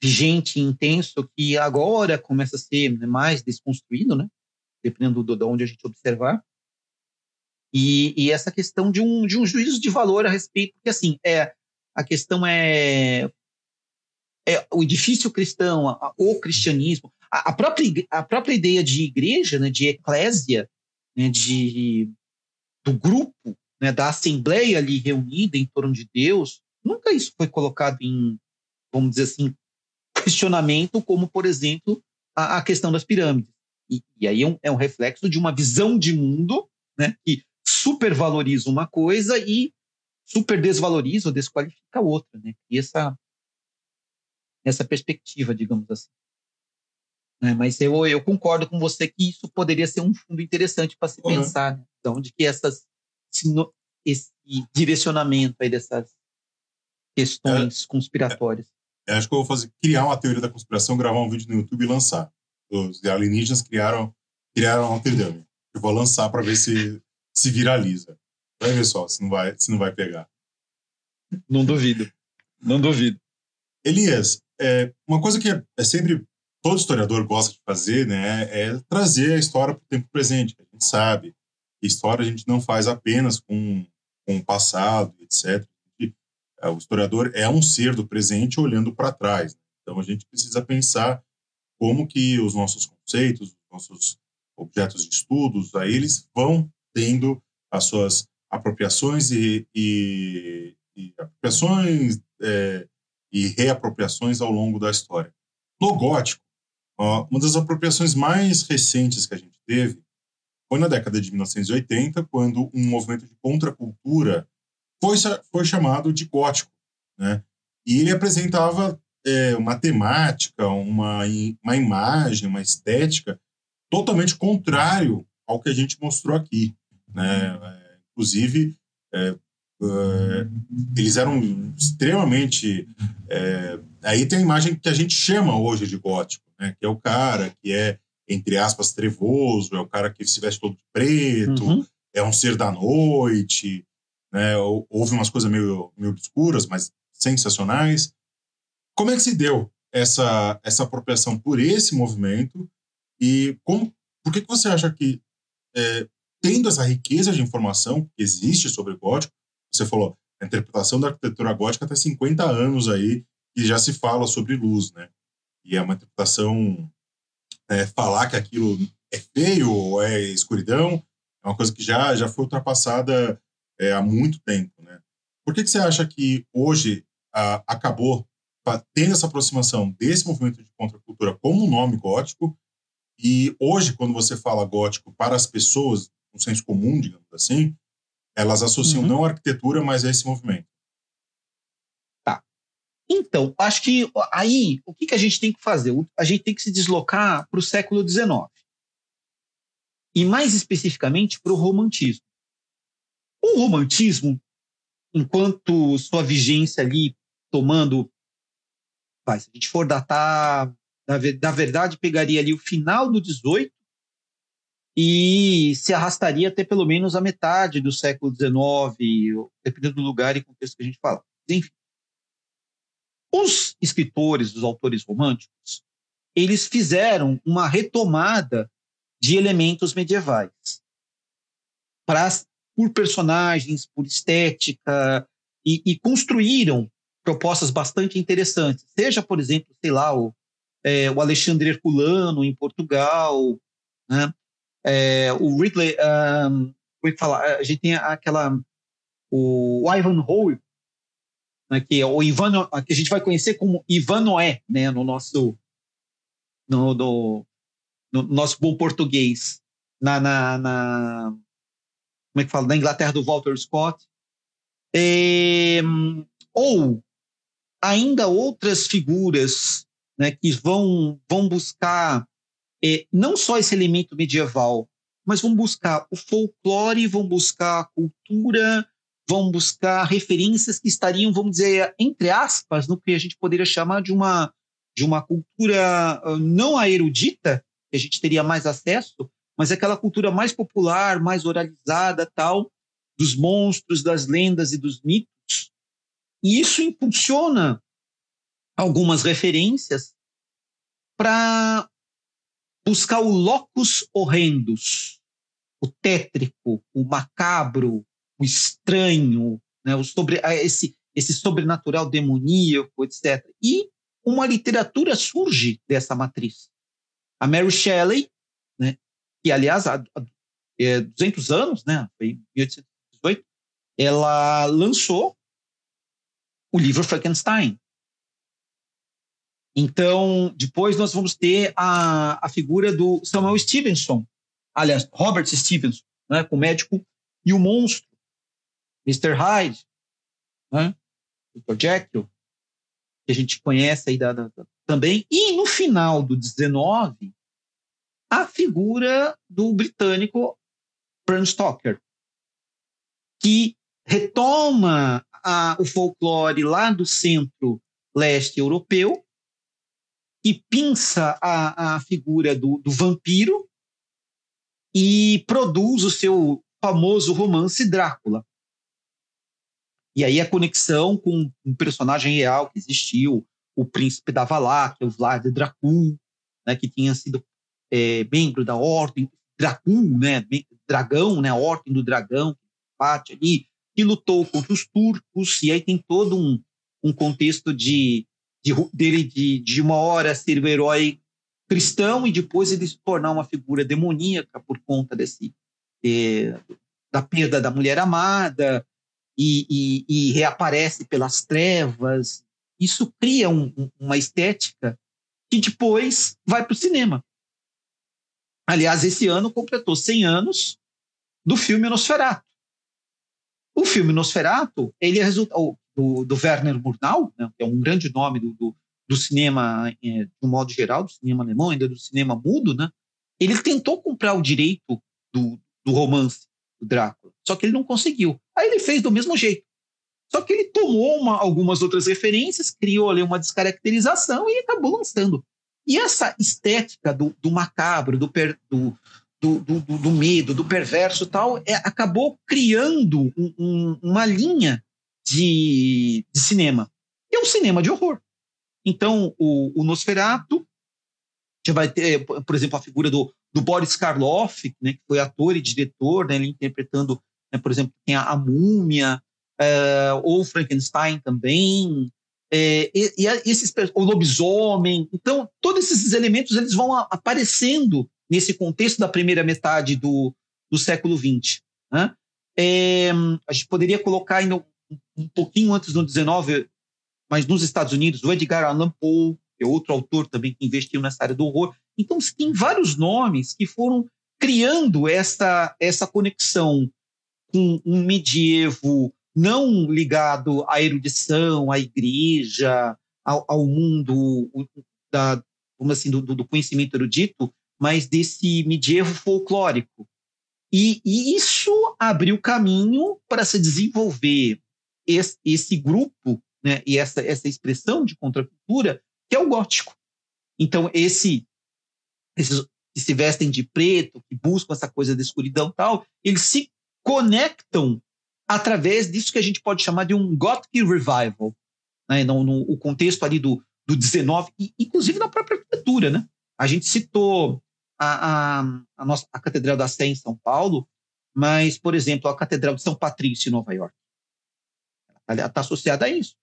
vigente e intenso, que agora começa a ser né, mais desconstruído, né, dependendo de onde a gente observar. E, e, essa questão de um, de um juízo de valor a respeito, porque assim, é, a questão é é, o edifício cristão, a, o cristianismo, a, própria, a própria ideia de igreja, né, de eclésia, né, de, do grupo, né, da assembleia ali reunida em torno de Deus, nunca isso foi colocado em, vamos dizer assim, questionamento, como, por exemplo, a, a questão das pirâmides. E, e aí é um, é um, reflexo de uma visão de mundo né, que supervaloriza uma coisa e super desvaloriza ou desqualifica a outra. Né? E essa, nessa perspectiva, digamos assim. É, mas eu, eu concordo com você que isso poderia ser um fundo interessante para se uhum. pensar, né? de onde que essas, esse direcionamento aí dessas questões é, conspiratórias. É, acho que eu vou fazer, criar uma teoria da conspiração, gravar um vídeo no YouTube e lançar. Os alienígenas criaram, criaram uma teoria. Eu vou lançar para ver se se viraliza. Vai ver só se não vai, se não vai pegar. Não duvido. Não duvido. Elias, é, uma coisa que é, é, sempre todo historiador gosta de fazer, né, é trazer a história para o tempo presente. A gente sabe que história a gente não faz apenas com, com o passado, etc. É, o historiador é um ser do presente olhando para trás. Então a gente precisa pensar como que os nossos conceitos, os nossos objetos de estudos, aí eles vão tendo as suas apropriações e, e, e apropriações é, e reapropriações ao longo da história. No gótico, uma das apropriações mais recentes que a gente teve foi na década de 1980, quando um movimento de contracultura foi, foi chamado de gótico. Né? E ele apresentava é, uma temática, uma, uma imagem, uma estética totalmente contrário ao que a gente mostrou aqui. Né? É, inclusive, é, Uh, eles eram extremamente. É, aí tem a imagem que a gente chama hoje de gótico, né? que é o cara que é, entre aspas, trevoso, é o cara que se veste todo de preto, uhum. é um ser da noite. Né? Houve umas coisas meio, meio obscuras, mas sensacionais. Como é que se deu essa, essa apropriação por esse movimento? E como, por que, que você acha que, é, tendo essa riqueza de informação que existe sobre gótico, você falou, a interpretação da arquitetura gótica tem 50 anos aí que já se fala sobre luz, né? E é uma interpretação é, falar que aquilo é feio ou é escuridão é uma coisa que já já foi ultrapassada é, há muito tempo, né? Por que, que você acha que hoje a, acabou tendo essa aproximação desse movimento de contracultura como um nome gótico e hoje quando você fala gótico para as pessoas, no senso comum, digamos assim, elas associam uhum. não a arquitetura, mas a esse movimento. Então, acho que aí, o que, que a gente tem que fazer? A gente tem que se deslocar para o século XIX. E mais especificamente para o romantismo. O romantismo, enquanto sua vigência ali tomando. Se a gente for datar, na verdade, pegaria ali o final do 18 e se arrastaria até pelo menos a metade do século XIX, dependendo do lugar e contexto que a gente fala. Enfim, os escritores, os autores românticos, eles fizeram uma retomada de elementos medievais pra, por personagens, por estética, e, e, construíram propostas bastante interessantes. Seja, por exemplo, sei lá, o, é, o Alexandre Herculano em Portugal, né? É, o Ridley, um, como é que fala? A gente tem aquela. O, o Ivan Howe, né, que é o Ivan, que a gente vai conhecer como Ivan Noé, né, no nosso. No, no, no nosso bom português. Na, na, na, como é que fala? Na Inglaterra do Walter Scott. É, ou ainda outras figuras né, que vão, vão buscar é, não só esse elemento medieval, mas vão buscar o folclore, vão buscar a cultura, vão buscar referências que estariam, vamos dizer, entre aspas, no que a gente poderia chamar de uma, de uma cultura ah, não a erudita, que a gente teria mais acesso, mas aquela cultura mais popular, mais oralizada, tal, dos monstros, das lendas e dos mitos. E isso impulsiona algumas referências para buscar o locus horrendus, o tétrico, o macabro, o estranho, né, o sobre, esse, esse sobrenatural demoníaco, etc. E uma literatura surge dessa matriz. A Mary Shelley, né, que aliás há, há é, 200 anos, né, em 1818, ela lançou o livro Frankenstein. Então, depois nós vamos ter a, a figura do Samuel Stevenson, aliás, Robert Stevenson, né, com o médico e o monstro, Mr. Hyde, né, Dr. Jekyll, que a gente conhece aí da, da, da, também. E no final do 19, a figura do britânico Bram Stoker, que retoma a, o folclore lá do centro-leste europeu, que pinça a, a figura do, do vampiro e produz o seu famoso romance Drácula. E aí a conexão com um personagem real que existiu, o príncipe da Valáquia, o Vlad Dracul, né, que tinha sido é, membro da ordem Dracul, né, dragão, né, ordem do dragão, parte ali, que lutou contra os turcos, e aí tem todo um, um contexto de, de, dele de, de uma hora ser o herói cristão e depois ele se tornar uma figura demoníaca por conta desse é, da perda da mulher amada e, e, e reaparece pelas trevas. Isso cria um, uma estética que depois vai para o cinema. Aliás, esse ano completou 100 anos do filme Nosferatu. O filme Nosferatu, ele é resultado do, do Werner Murnau, né, que é um grande nome do, do, do cinema, é, de um modo geral, do cinema alemão, ainda do cinema mudo, né? Ele tentou comprar o direito do, do romance do Drácula, só que ele não conseguiu. Aí ele fez do mesmo jeito. Só que ele tomou uma, algumas outras referências, criou ali uma descaracterização e acabou lançando. E essa estética do, do macabro, do, per, do, do, medo, do perverso tal, é, acabou criando um, um, uma linha de, de cinema. E é um cinema de horror. Então, o, o Nosferatu, já vai ter, por exemplo, a figura do, do Boris Karloff, né, que foi ator e diretor, né, ele interpretando, né, por exemplo, tem a, a Múmia, é, ou Frankenstein também, é, e, e, esses, o lobisomem. Então, todos esses elementos eles vão a, aparecendo nesse contexto da primeira metade do, do século XX. Né? É, a gente poderia colocar ainda um, um pouquinho antes do XIX, mas nos Estados Unidos, o Edgar Allan Poe, é outro autor também que investiu nessa área do horror. Então, tem vários nomes que foram criando essa, essa conexão com um medievo não ligado à erudição, à igreja, ao, ao mundo da, como assim, do, do, conhecimento erudito, mas desse medievo folclórico. E, e isso abriu caminho para se desenvolver esse, esse grupo né, e essa, essa expressão de contracultura, que é o gótico. Então, esse, esses que se vestem de preto, que buscam essa coisa da escuridão tal, eles se conectam através disso que a gente pode chamar de um Gothic Revival, né, no, no o contexto ali do, do 19, e, inclusive na própria arquitetura. Né? A gente citou a, a, a, nossa, a Catedral da Sé em São Paulo, mas, por exemplo, a Catedral de São Patrício em Nova York. Ela está associada a isso.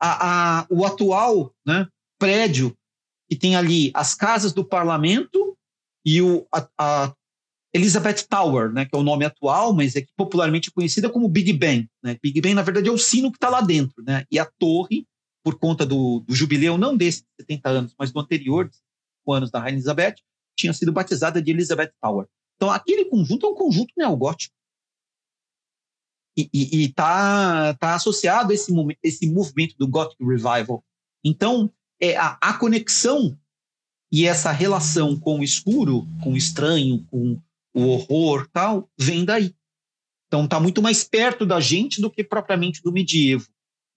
A, a, o atual né, prédio que tem ali as casas do parlamento e o, a, a Elizabeth Tower, né, que é o nome atual, mas é popularmente conhecida como Big Ben. Né? Big Ben, na verdade, é o sino que está lá dentro. Né? E a torre, por conta do, do jubileu, não desse 70 anos, mas do anterior, com anos da Rainha Elizabeth, tinha sido batizada de Elizabeth Tower. Então, aquele conjunto é um conjunto neogótico e está tá associado a esse, esse movimento do Gothic Revival. Então, é a, a conexão E essa relação com o escuro, com o estranho, com o horror tal, vem daí. Então está muito mais perto da gente do que propriamente do medievo.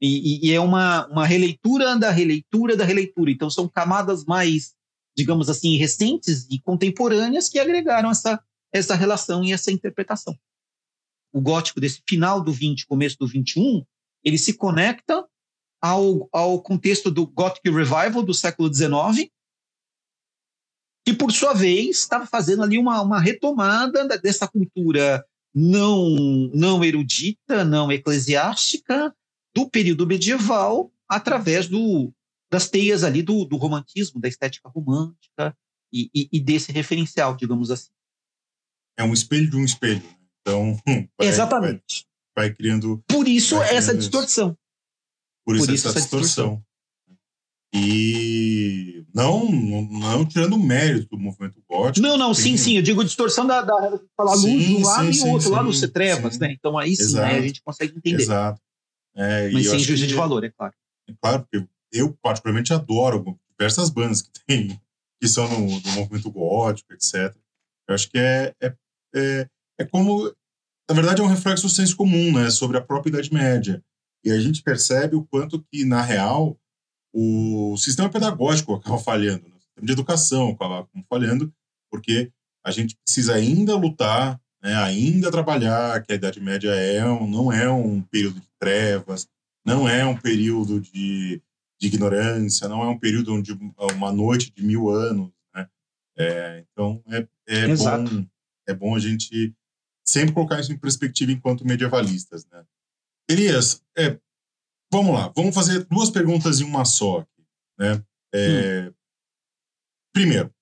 E, e, e, é uma, uma releitura da releitura da releitura. Então são camadas mais, digamos assim, recentes e contemporâneas que agregaram essa, essa relação e essa interpretação. O gótico desse final do 20, começo do 21, ele se conecta ao, ao contexto do Gothic Revival do século XIX, que por sua vez estava fazendo ali uma, uma retomada dessa cultura não, não erudita, não eclesiástica, do período medieval através do, das teias ali do, do romantismo, da estética romântica e, e, e, desse referencial, digamos assim. É um espelho de um espelho. Né? Então, vai, exatamente. Vai, vai, criando. Por isso essa distorção. Por isso, Por isso essa, essa distorção. distorção. E não, não, não tirando o mérito do movimento gótico. Não, não, sim, sim. Eu digo distorção da, da falar luz de um lado sim, e o outro sim, lado ser trevas, né? Então aí sim, né, a gente consegue entender. Exato. É, Mas sem juízo de valor, é claro. É claro, porque eu particularmente adoro diversas bandas que tem, que são no, no movimento gótico, etc. Eu acho que é, é, é, é como, na verdade, é um reflexo do senso comum, né, sobre a própria Idade Média. E a gente percebe o quanto que, na real, o sistema pedagógico acaba falhando, né? o sistema de educação acaba falhando, porque a gente precisa ainda lutar né, ainda trabalhar que a Idade Média é um, não é um período de trevas, não é um período de, de ignorância, não é um período onde uma noite de mil anos. Né? É, então, é, é, bom, é bom a gente sempre colocar isso em perspectiva enquanto medievalistas. Né? Elias, é, vamos lá, vamos fazer duas perguntas em uma só. Né? É, hum. Primeiro,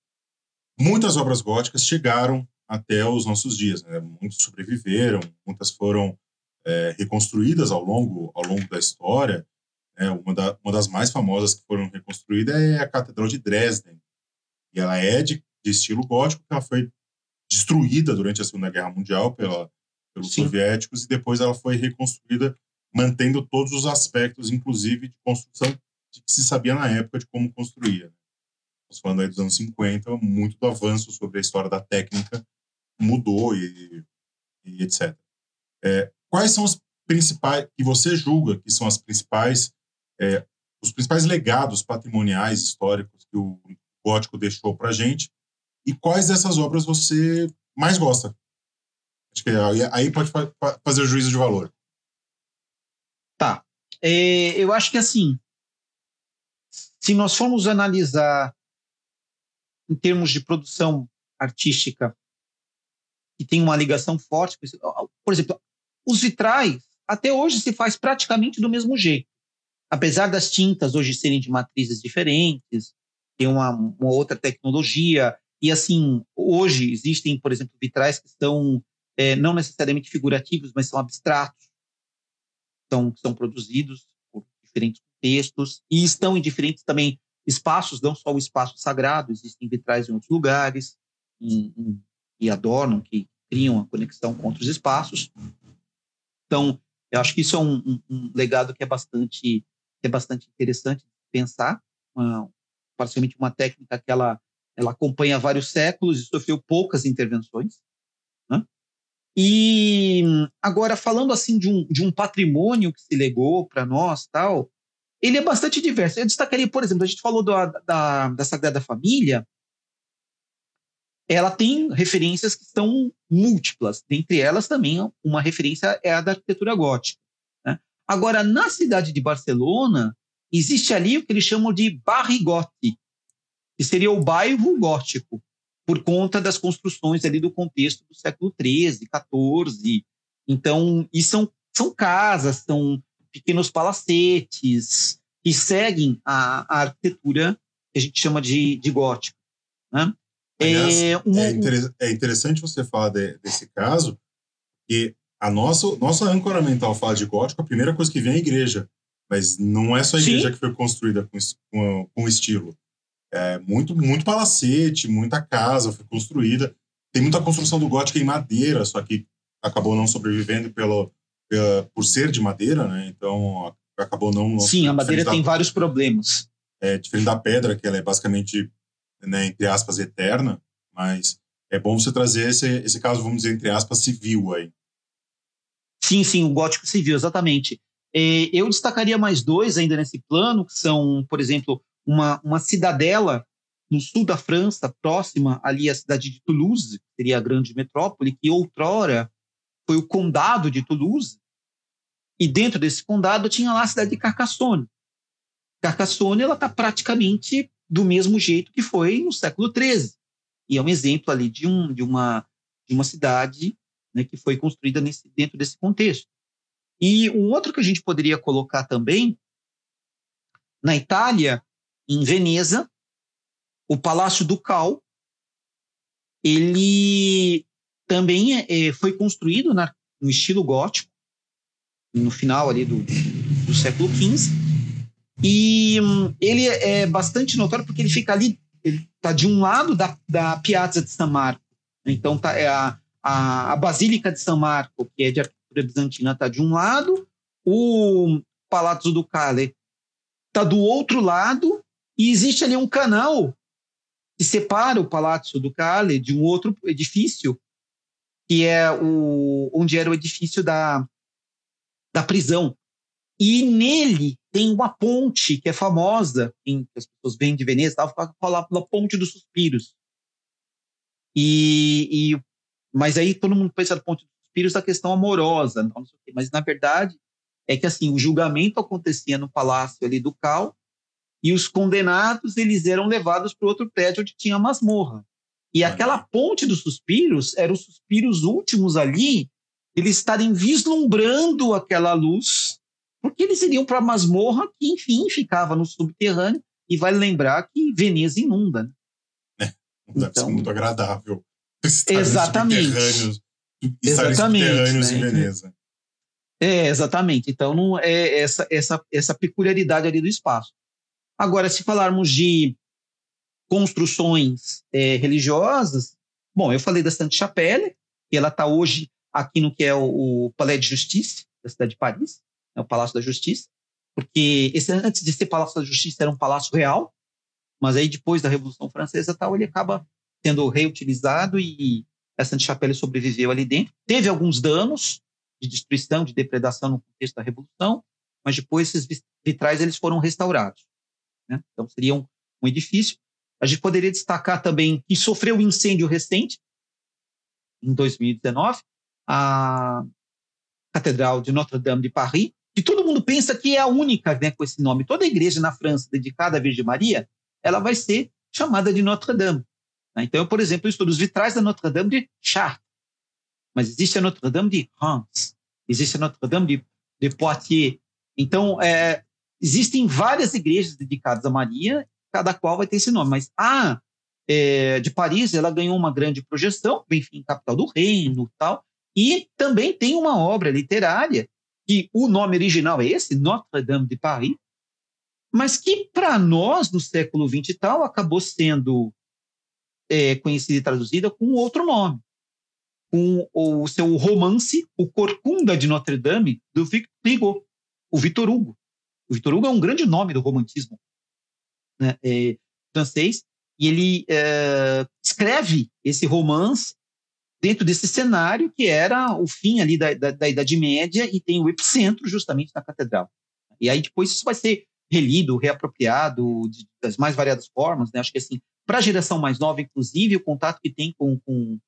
muitas obras góticas chegaram até os nossos dias. Né? Muitos sobreviveram, muitas foram é, reconstruídas ao longo, ao longo da história. Né? Uma, da, uma das mais famosas que foram reconstruídas é a Catedral de Dresden. E ela é de, de estilo gótico, ela foi destruída durante a Segunda Guerra Mundial pela, pelos Sim. soviéticos e depois ela foi reconstruída mantendo todos os aspectos, inclusive de construção que se sabia na época de como construía. Estamos falando aí dos anos 50, muito do avanço sobre a história da técnica mudou e, e etc. É, quais são os principais que você julga que são as principais é, os principais legados patrimoniais históricos que o gótico deixou para gente e quais dessas obras você mais gosta? Acho que aí pode fazer o juízo de valor. Tá. É, eu acho que assim, se nós formos analisar em termos de produção artística que tem uma ligação forte. Por exemplo, os vitrais, até hoje se faz praticamente do mesmo jeito. Apesar das tintas hoje serem de matrizes diferentes, tem uma, uma outra tecnologia. E assim, hoje existem, por exemplo, vitrais que são é, não necessariamente figurativos, mas são abstratos. São, são produzidos por diferentes textos e estão em diferentes também espaços, não só o espaço sagrado, existem vitrais em outros lugares, em, em e adornam, que criam a conexão com outros espaços. Então, eu acho que isso é um, um, um legado que é bastante, que é bastante interessante pensar. Uma, parcialmente uma técnica que ela, ela acompanha vários séculos e sofreu poucas intervenções. E agora, falando assim de um, de um patrimônio que se legou para nós, tal, ele é bastante diverso. Eu destacaria, por exemplo, a gente falou da, da, da Sagrada Família, ela tem referências que são múltiplas. Dentre elas, também, uma referência é a da arquitetura gótica. Né? Agora, na cidade de Barcelona, existe ali o que eles chamam de barrigote, que seria o bairro gótico, por conta das construções ali do contexto do século XIII, XIV. Então, e são, são casas, são pequenos palacetes, que seguem a, a arquitetura que a gente chama de, de gótica. Né? Aliás, é, uma... é, inter... é, interessante você falar de, desse caso, que a nossa, nossa âncora mental fala de gótico, a primeira coisa que vem é a igreja. Mas não é só a igreja Sim. que foi construída com, com, com estilo. É muito, muito palacete, muita casa foi construída. Tem muita construção do gótico em madeira, só que acabou não sobrevivendo pelo, pela, por ser de madeira, né? Então acabou não. Sim, a madeira tem da, vários problemas. É diferente da pedra, que ela é basicamente né, entre aspas, eterna, mas é bom você trazer esse, esse caso, vamos dizer, entre aspas, civil aí. Sim, sim, o gótico civil, exatamente. É, eu destacaria mais dois ainda nesse plano, que são, por exemplo, uma, uma cidadela no sul da França, próxima ali à cidade de Toulouse, que seria a grande metrópole, que outrora foi o condado de Toulouse, e dentro desse condado tinha lá a cidade de Carcassonne. Carcassonne ela está praticamente do mesmo jeito que foi no século XIII, e é um exemplo ali de, um, de, uma, de uma cidade né, que foi construída nesse, dentro desse contexto. E um outro que a gente poderia colocar também, na Itália, em Veneza, o Palácio Ducal, ele também é, foi construído na, no estilo gótico, no final ali do, do século XV, e hum, ele é bastante notório porque ele fica ali, ele está de um lado da, da Piazza de San Marco, então tá, é a, a, a Basílica de San Marco, que é de arquitetura bizantina, está de um lado, o Palazzo Ducale está do outro lado, e existe ali um canal que separa o Palazzo Ducale de um outro edifício, que é o, onde era o edifício da, da prisão. E nele tem uma ponte que é famosa, que as pessoas vêm de Veneza, estava falando pela Ponte dos Suspiros. E, e, mas aí todo mundo pensa na Ponte dos Suspiros da questão amorosa, mas na verdade é que assim o julgamento acontecia no palácio ali do Cal e os condenados eles eram levados para outro prédio onde tinha masmorra. E aquela ponte dos suspiros eram os suspiros últimos ali, eles estarem vislumbrando aquela luz porque eles iriam para a masmorra que, enfim, ficava no subterrâneo, e vale lembrar que Veneza inunda. Né? É, deve então, ser muito agradável. Exatamente. Exatamente. Subterrâneos né? em Veneza. É, exatamente. Então, não é essa, essa, essa peculiaridade ali do espaço. Agora, se falarmos de construções é, religiosas, bom, eu falei da Santa Chapelle, que ela está hoje aqui no que é o, o Palais de Justiça da cidade de Paris né, o Palácio da Justiça, porque esse, antes de ser Palácio da Justiça era um palácio real, mas aí depois da Revolução Francesa tal, ele acaba sendo reutilizado e a Sainte-Chapelle sobreviveu ali dentro. Teve alguns danos de destruição, de depredação no contexto da Revolução, mas depois esses vitrais eles foram restaurados. Né? Então seria um, um edifício. A gente poderia destacar também que sofreu um incêndio recente, em 2019, a Catedral de Notre-Dame de Paris, que todo mundo pensa que é a única né, com esse nome. Toda igreja na França dedicada à Virgem Maria, ela vai ser chamada de Notre-Dame. Né? Então, eu, por exemplo, estudo os vitrais da Notre-Dame de Chartres, mas existe a Notre-Dame de Reims, existe a Notre-Dame de, de, Poitiers. Então, é, existem várias igrejas dedicadas a Maria, cada qual vai ter esse nome. Mas a é, de Paris, ela ganhou uma grande projeção, enfim, capital do reino tal, e também tem uma obra literária que o nome original é esse, Notre-Dame de Paris, mas que para nós, no século XX e tal, acabou sendo é, conhecida e traduzida com outro nome, com o seu romance, O Corcunda de Notre-Dame, do Victor Hugo, o Victor Hugo. O Victor Hugo é um grande nome do romantismo né, é, francês, e ele é, escreve esse romance dentro desse cenário que era o fim ali da, da, da, Idade Média e tem o epicentro justamente na catedral. E aí depois isso vai ser relido, reapropriado de, das mais variadas formas, né? Acho que assim, para a geração mais nova, inclusive, o contato que tem com, com,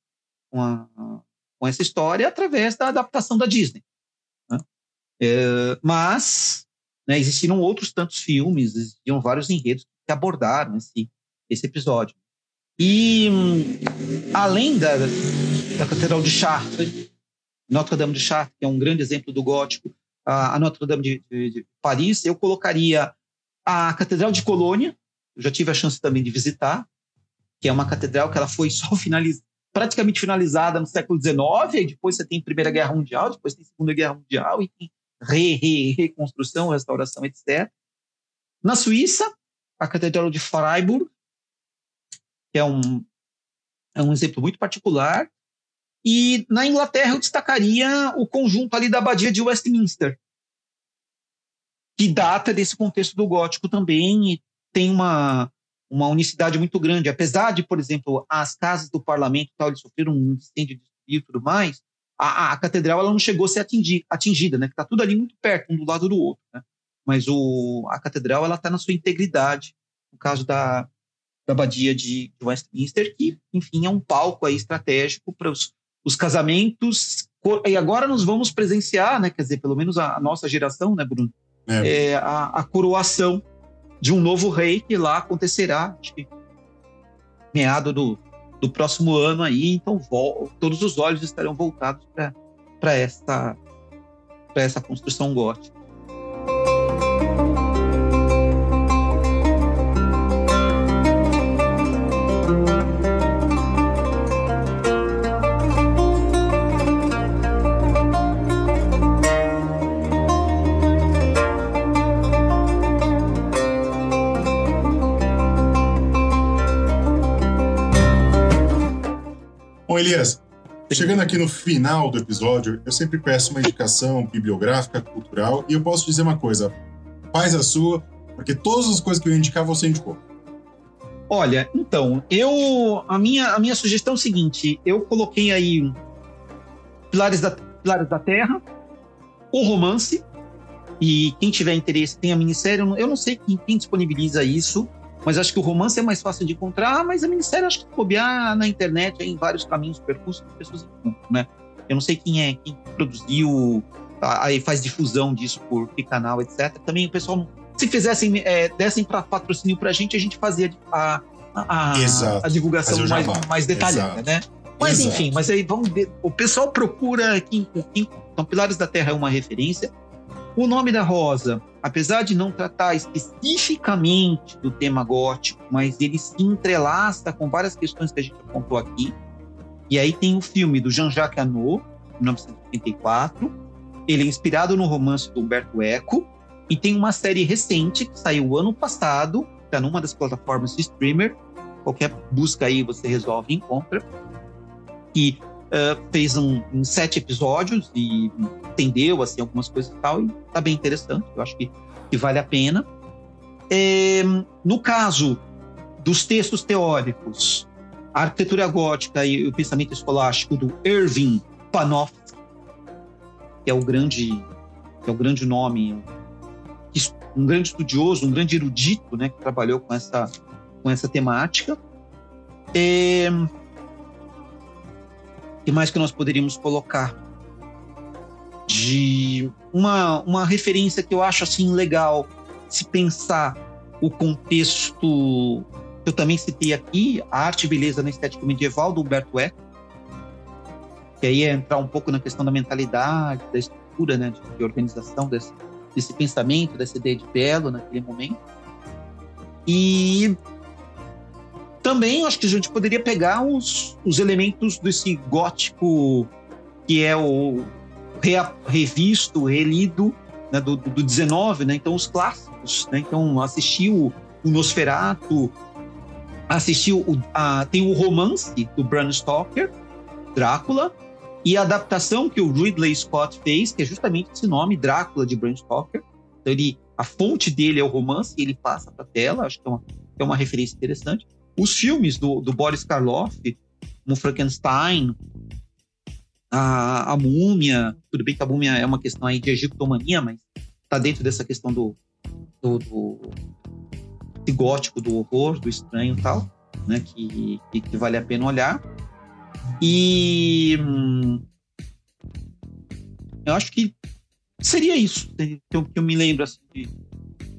com, a, com essa história é através da adaptação da Disney. Né? É, mas né, existiram outros tantos filmes, existiam vários enredos que abordaram esse, esse episódio. E além da, da Catedral de Chartres, Notre-Dame de Chartres, que é um grande exemplo do gótico, a Notre-Dame de, de, de, Paris, eu colocaria a Catedral de Colônia, eu já tive a chance também de visitar, que é uma catedral que ela foi só finalizada, praticamente finalizada no século XIX, e depois você tem Primeira Guerra Mundial, depois tem Segunda Guerra Mundial, e tem re, re, reconstrução, restauração, etc. Na Suíça, a Catedral de Freiburg, que é um, é um exemplo muito particular. E na Inglaterra eu destacaria o conjunto ali da Abadia de Westminster, que data desse contexto do gótico também e tem uma, uma unicidade muito grande. Apesar de, por exemplo, as casas do parlamento tal, eles sofreram um incêndio e tudo mais, a, a, catedral ela não chegou a ser atingir, atingida, né? Está tudo ali muito perto, um do lado do outro. Né? Mas o, a catedral ela está na sua integridade, no caso da, da abadia de, de Westminster, que, enfim, é um palco aí estratégico para os, os casamentos. E agora nós vamos presenciar, né? Quer dizer, pelo menos a, a nossa geração, né, Bruno? É. É, a, a coroação de um novo rei que lá acontecerá, acho que meado do, do próximo ano aí, então todos os olhos estarão voltados para essa, essa construção gótica. Elias, chegando aqui no final do episódio, eu sempre peço uma indicação bibliográfica, cultural, e eu posso dizer uma coisa: faz a sua, porque todas as coisas que eu indicar você indicou. Olha, então, eu a minha, a minha sugestão é o seguinte: eu coloquei aí Pilares da, Pilares da Terra, o romance, e quem tiver interesse tem a minissérie. Eu não sei quem, quem disponibiliza isso, mas acho que o romance é mais fácil de encontrar, mas a minissérie acho que copiar na internet em vários caminhos, percursos que pessoas encontram, né? Eu não sei quem é, quem produziu, aí faz difusão disso por que canal, etc. Também o pessoal, se fizessem, é, dessem para patrocínio para a gente, a gente fazia a, a, a, a divulgação mais, mais detalhada, Exato. né? Mas Exato. enfim, mas aí vamos ver. O pessoal procura quem, quem, então Pilares da Terra é uma referência. O nome da Rosa, apesar de não tratar especificamente do tema gótico, mas ele se entrelaça com várias questões que a gente apontou aqui. E aí tem o filme do Jean-Jacques Annaud, 1984. Ele é inspirado no romance do Humberto Eco. E tem uma série recente que saiu ano passado, está numa das plataformas de streamer. Qualquer busca aí você resolve e encontra. Que uh, fez um, um, sete episódios e entendeu assim algumas coisas e tal e tá bem interessante eu acho que, que vale a pena. É, no caso dos textos teóricos a arquitetura gótica e o pensamento escolástico do Irving Panofsky que é o grande que é o grande nome um grande estudioso um grande erudito né que trabalhou com essa com essa temática é, que mais que nós poderíamos colocar? De uma, uma referência que eu acho assim legal se pensar o contexto que eu também citei aqui, a arte e beleza na estética medieval do Humberto Eco, que aí é entrar um pouco na questão da mentalidade, da estrutura, né, de, de organização desse, desse pensamento, dessa ideia de belo naquele momento. E também acho que a gente poderia pegar os, os elementos desse gótico que é o re, revisto, relido né, do, do 19, né? Então os clássicos, né? Então assistiu o Nosferatu, assistiu o, a, tem o romance do Bram Stoker, Drácula, e a adaptação que o Ridley Scott fez, que é justamente esse nome, Drácula de Bram Stoker. Então ele, a fonte dele é o romance, e ele passa para tela, acho que é uma, é uma referência interessante. Os filmes do, do Boris Karloff, como Frankenstein, a, a Múmia, tudo bem que a Múmia é uma questão aí de egiptomania, mas está dentro dessa questão do, do, do, do gótico, do horror, do estranho e tal, né, que, que, que, vale a pena olhar. E hum, eu acho que seria isso que eu, que eu me lembro assim, de,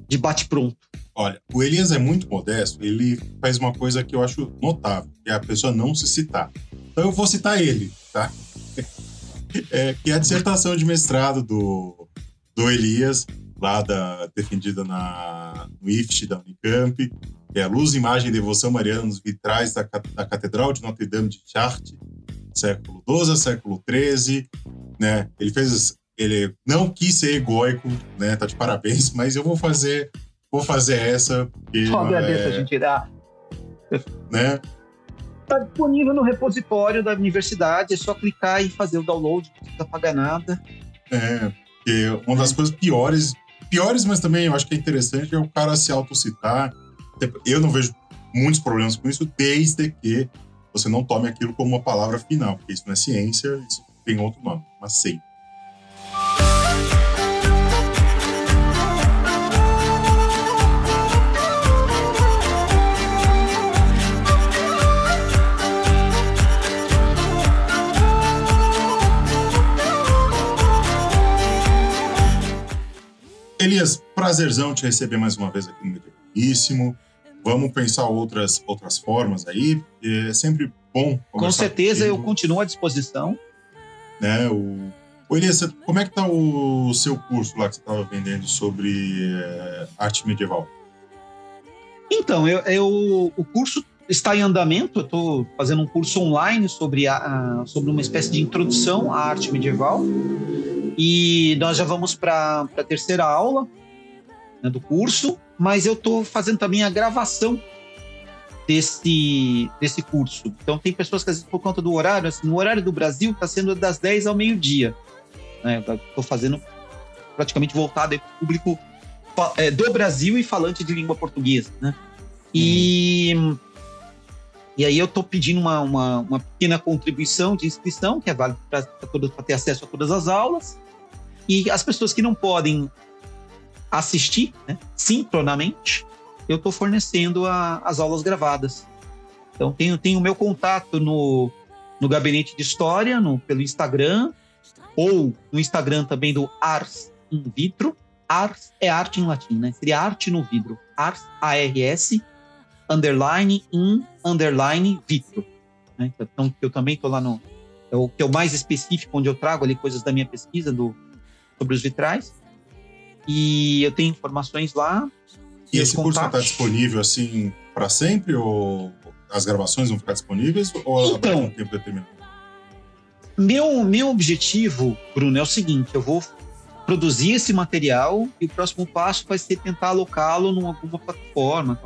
de bate-pronto. Olha, o Elias é muito modesto, ele faz uma coisa que eu acho notável, que é a pessoa não se citar. Então eu vou citar ele, tá? É, que é a dissertação de mestrado do, do Elias, lá da, defendida na, no IFT da Unicamp, que é a Luz, Imagem e Devoção Mariana nos vitrais da, da Catedral de Notre Dame de Chartres, século XII século XIII, né? Ele fez, ele não quis ser egóico, né? Tá de parabéns, mas eu vou fazer vou fazer essa. Porque, Só agradeço é... a gente dar. Né? Está disponível no repositório da universidade, é só clicar e fazer o download, não precisa pagar nada. É, porque uma das coisas piores, piores, mas também eu acho que é interessante, é o cara se autocitar. Eu não vejo muitos problemas com isso, desde que você não tome aquilo como uma palavra final, porque isso não é ciência, isso tem outro nome, uma seita. Elias, prazerzão te receber mais uma vez aqui no Medianíssimo. Vamos pensar outras, outras formas aí. É sempre bom Com certeza, contigo. eu continuo à disposição. Né, o... Ô, Elias, como é que tá o seu curso lá que você estava vendendo sobre é, arte medieval? Então, eu, eu, o curso está em andamento. Eu estou fazendo um curso online sobre, a, sobre uma espécie de introdução à arte medieval. E nós já vamos para a terceira aula né, do curso, mas eu estou fazendo também a gravação desse, desse curso. Então, tem pessoas que, às vezes, por conta do horário, assim, no horário do Brasil, está sendo das 10 ao meio-dia. Né? Estou fazendo praticamente voltado para o público é, do Brasil e falante de língua portuguesa. Né? E. Uhum. E aí eu estou pedindo uma, uma, uma, pequena contribuição de inscrição, que é válida para ter acesso a todas as aulas. E as pessoas que não podem assistir né, sincronamente, eu estou fornecendo a, as aulas gravadas. Então, tenho, tenho o meu contato no, no Gabinete de História, no, pelo Instagram, ou no Instagram também do Ars in Vitro. Ars é arte em latim, né? Seria arte no vidro. Ars, A-R-S, underline, in, underline, vitro. Né? Então, eu também estou lá no... É o que é o mais específico, onde eu trago ali coisas da minha pesquisa, do, sobre os vitrais. E eu tenho informações lá. E esse curso vai estar disponível assim para sempre? Ou as gravações vão ficar disponíveis? Ou então, um tempo determinado? Meu, meu objetivo, Bruno, é o seguinte: eu vou produzir esse material e o próximo passo vai ser tentar alocá-lo em alguma plataforma,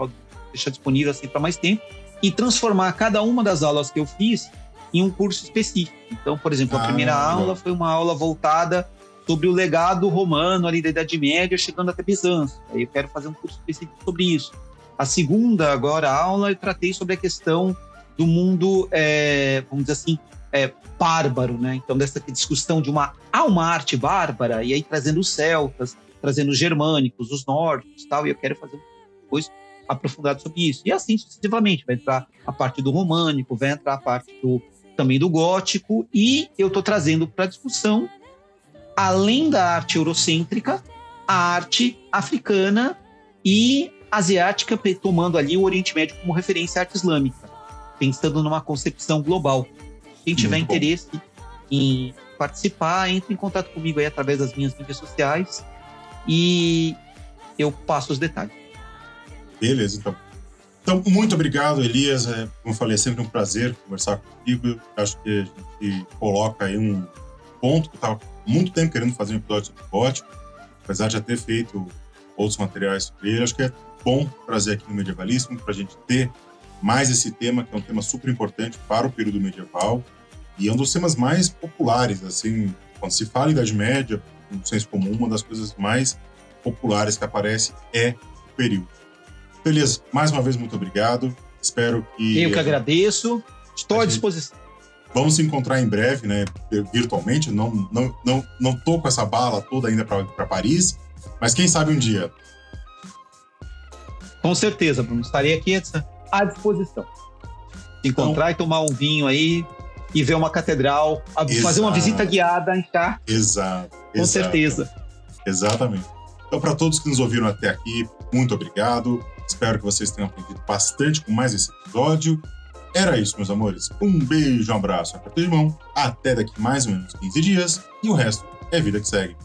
deixar disponível assim para mais tempo e transformar cada uma das aulas que eu fiz em um curso específico. Então, por exemplo, a ah, primeira aula foi uma aula voltada sobre o legado romano ali da Idade Média, chegando até Bizâncio. Aí eu quero fazer um curso específico sobre isso. A segunda, agora, aula, eu tratei sobre a questão do mundo, é, vamos dizer assim, é, bárbaro, né? Então, dessa discussão de uma, há uma arte bárbara, e aí trazendo os celtas, trazendo os germânicos, os nórdicos tal, e eu quero fazer depois aprofundado sobre isso. E assim sucessivamente, vai entrar a parte do românico, vai entrar a parte do, também do gótico, e eu estou trazendo para discussão além da arte eurocêntrica, a arte africana e asiática, tomando ali o Oriente Médio como referência à arte islâmica, pensando numa concepção global. Quem tiver Muito interesse bom. em participar, entre em contato comigo aí através das minhas mídias sociais e eu passo os detalhes. Beleza, então. Então, muito obrigado, Elias. É, como eu falei, é sempre um prazer conversar contigo. Acho que a gente coloca aí um ponto que eu estava muito tempo querendo fazer um episódio sobre gótico, apesar de já ter feito outros materiais sobre ele. Acho que é bom trazer aqui no medievalismo para a gente ter mais esse tema, que é um tema super importante para o período medieval e é um dos temas mais populares, assim, quando se fala em Idade Média, no senso comum, uma das coisas mais populares que aparece é o período. Beleza, mais uma vez, muito obrigado. Espero que. Eu que agradeço. Estou à disposição. Vamos se encontrar em breve, né? Virtualmente. Não, não, não, não tô com essa bala toda ainda para Paris, mas quem sabe um dia. Com certeza, Bruno. Estarei aqui à disposição. Se encontrar então, e tomar um vinho aí e ver uma catedral, exato, fazer uma visita guiada em cá. Exato. Com exato, certeza. Exatamente. Então, para todos que nos ouviram até aqui, muito obrigado. Espero que vocês tenham aprendido bastante com mais esse episódio. Era isso, meus amores. Um beijo, um abraço, aperto de mão. Até daqui mais ou menos 15 dias. E o resto é vida que segue.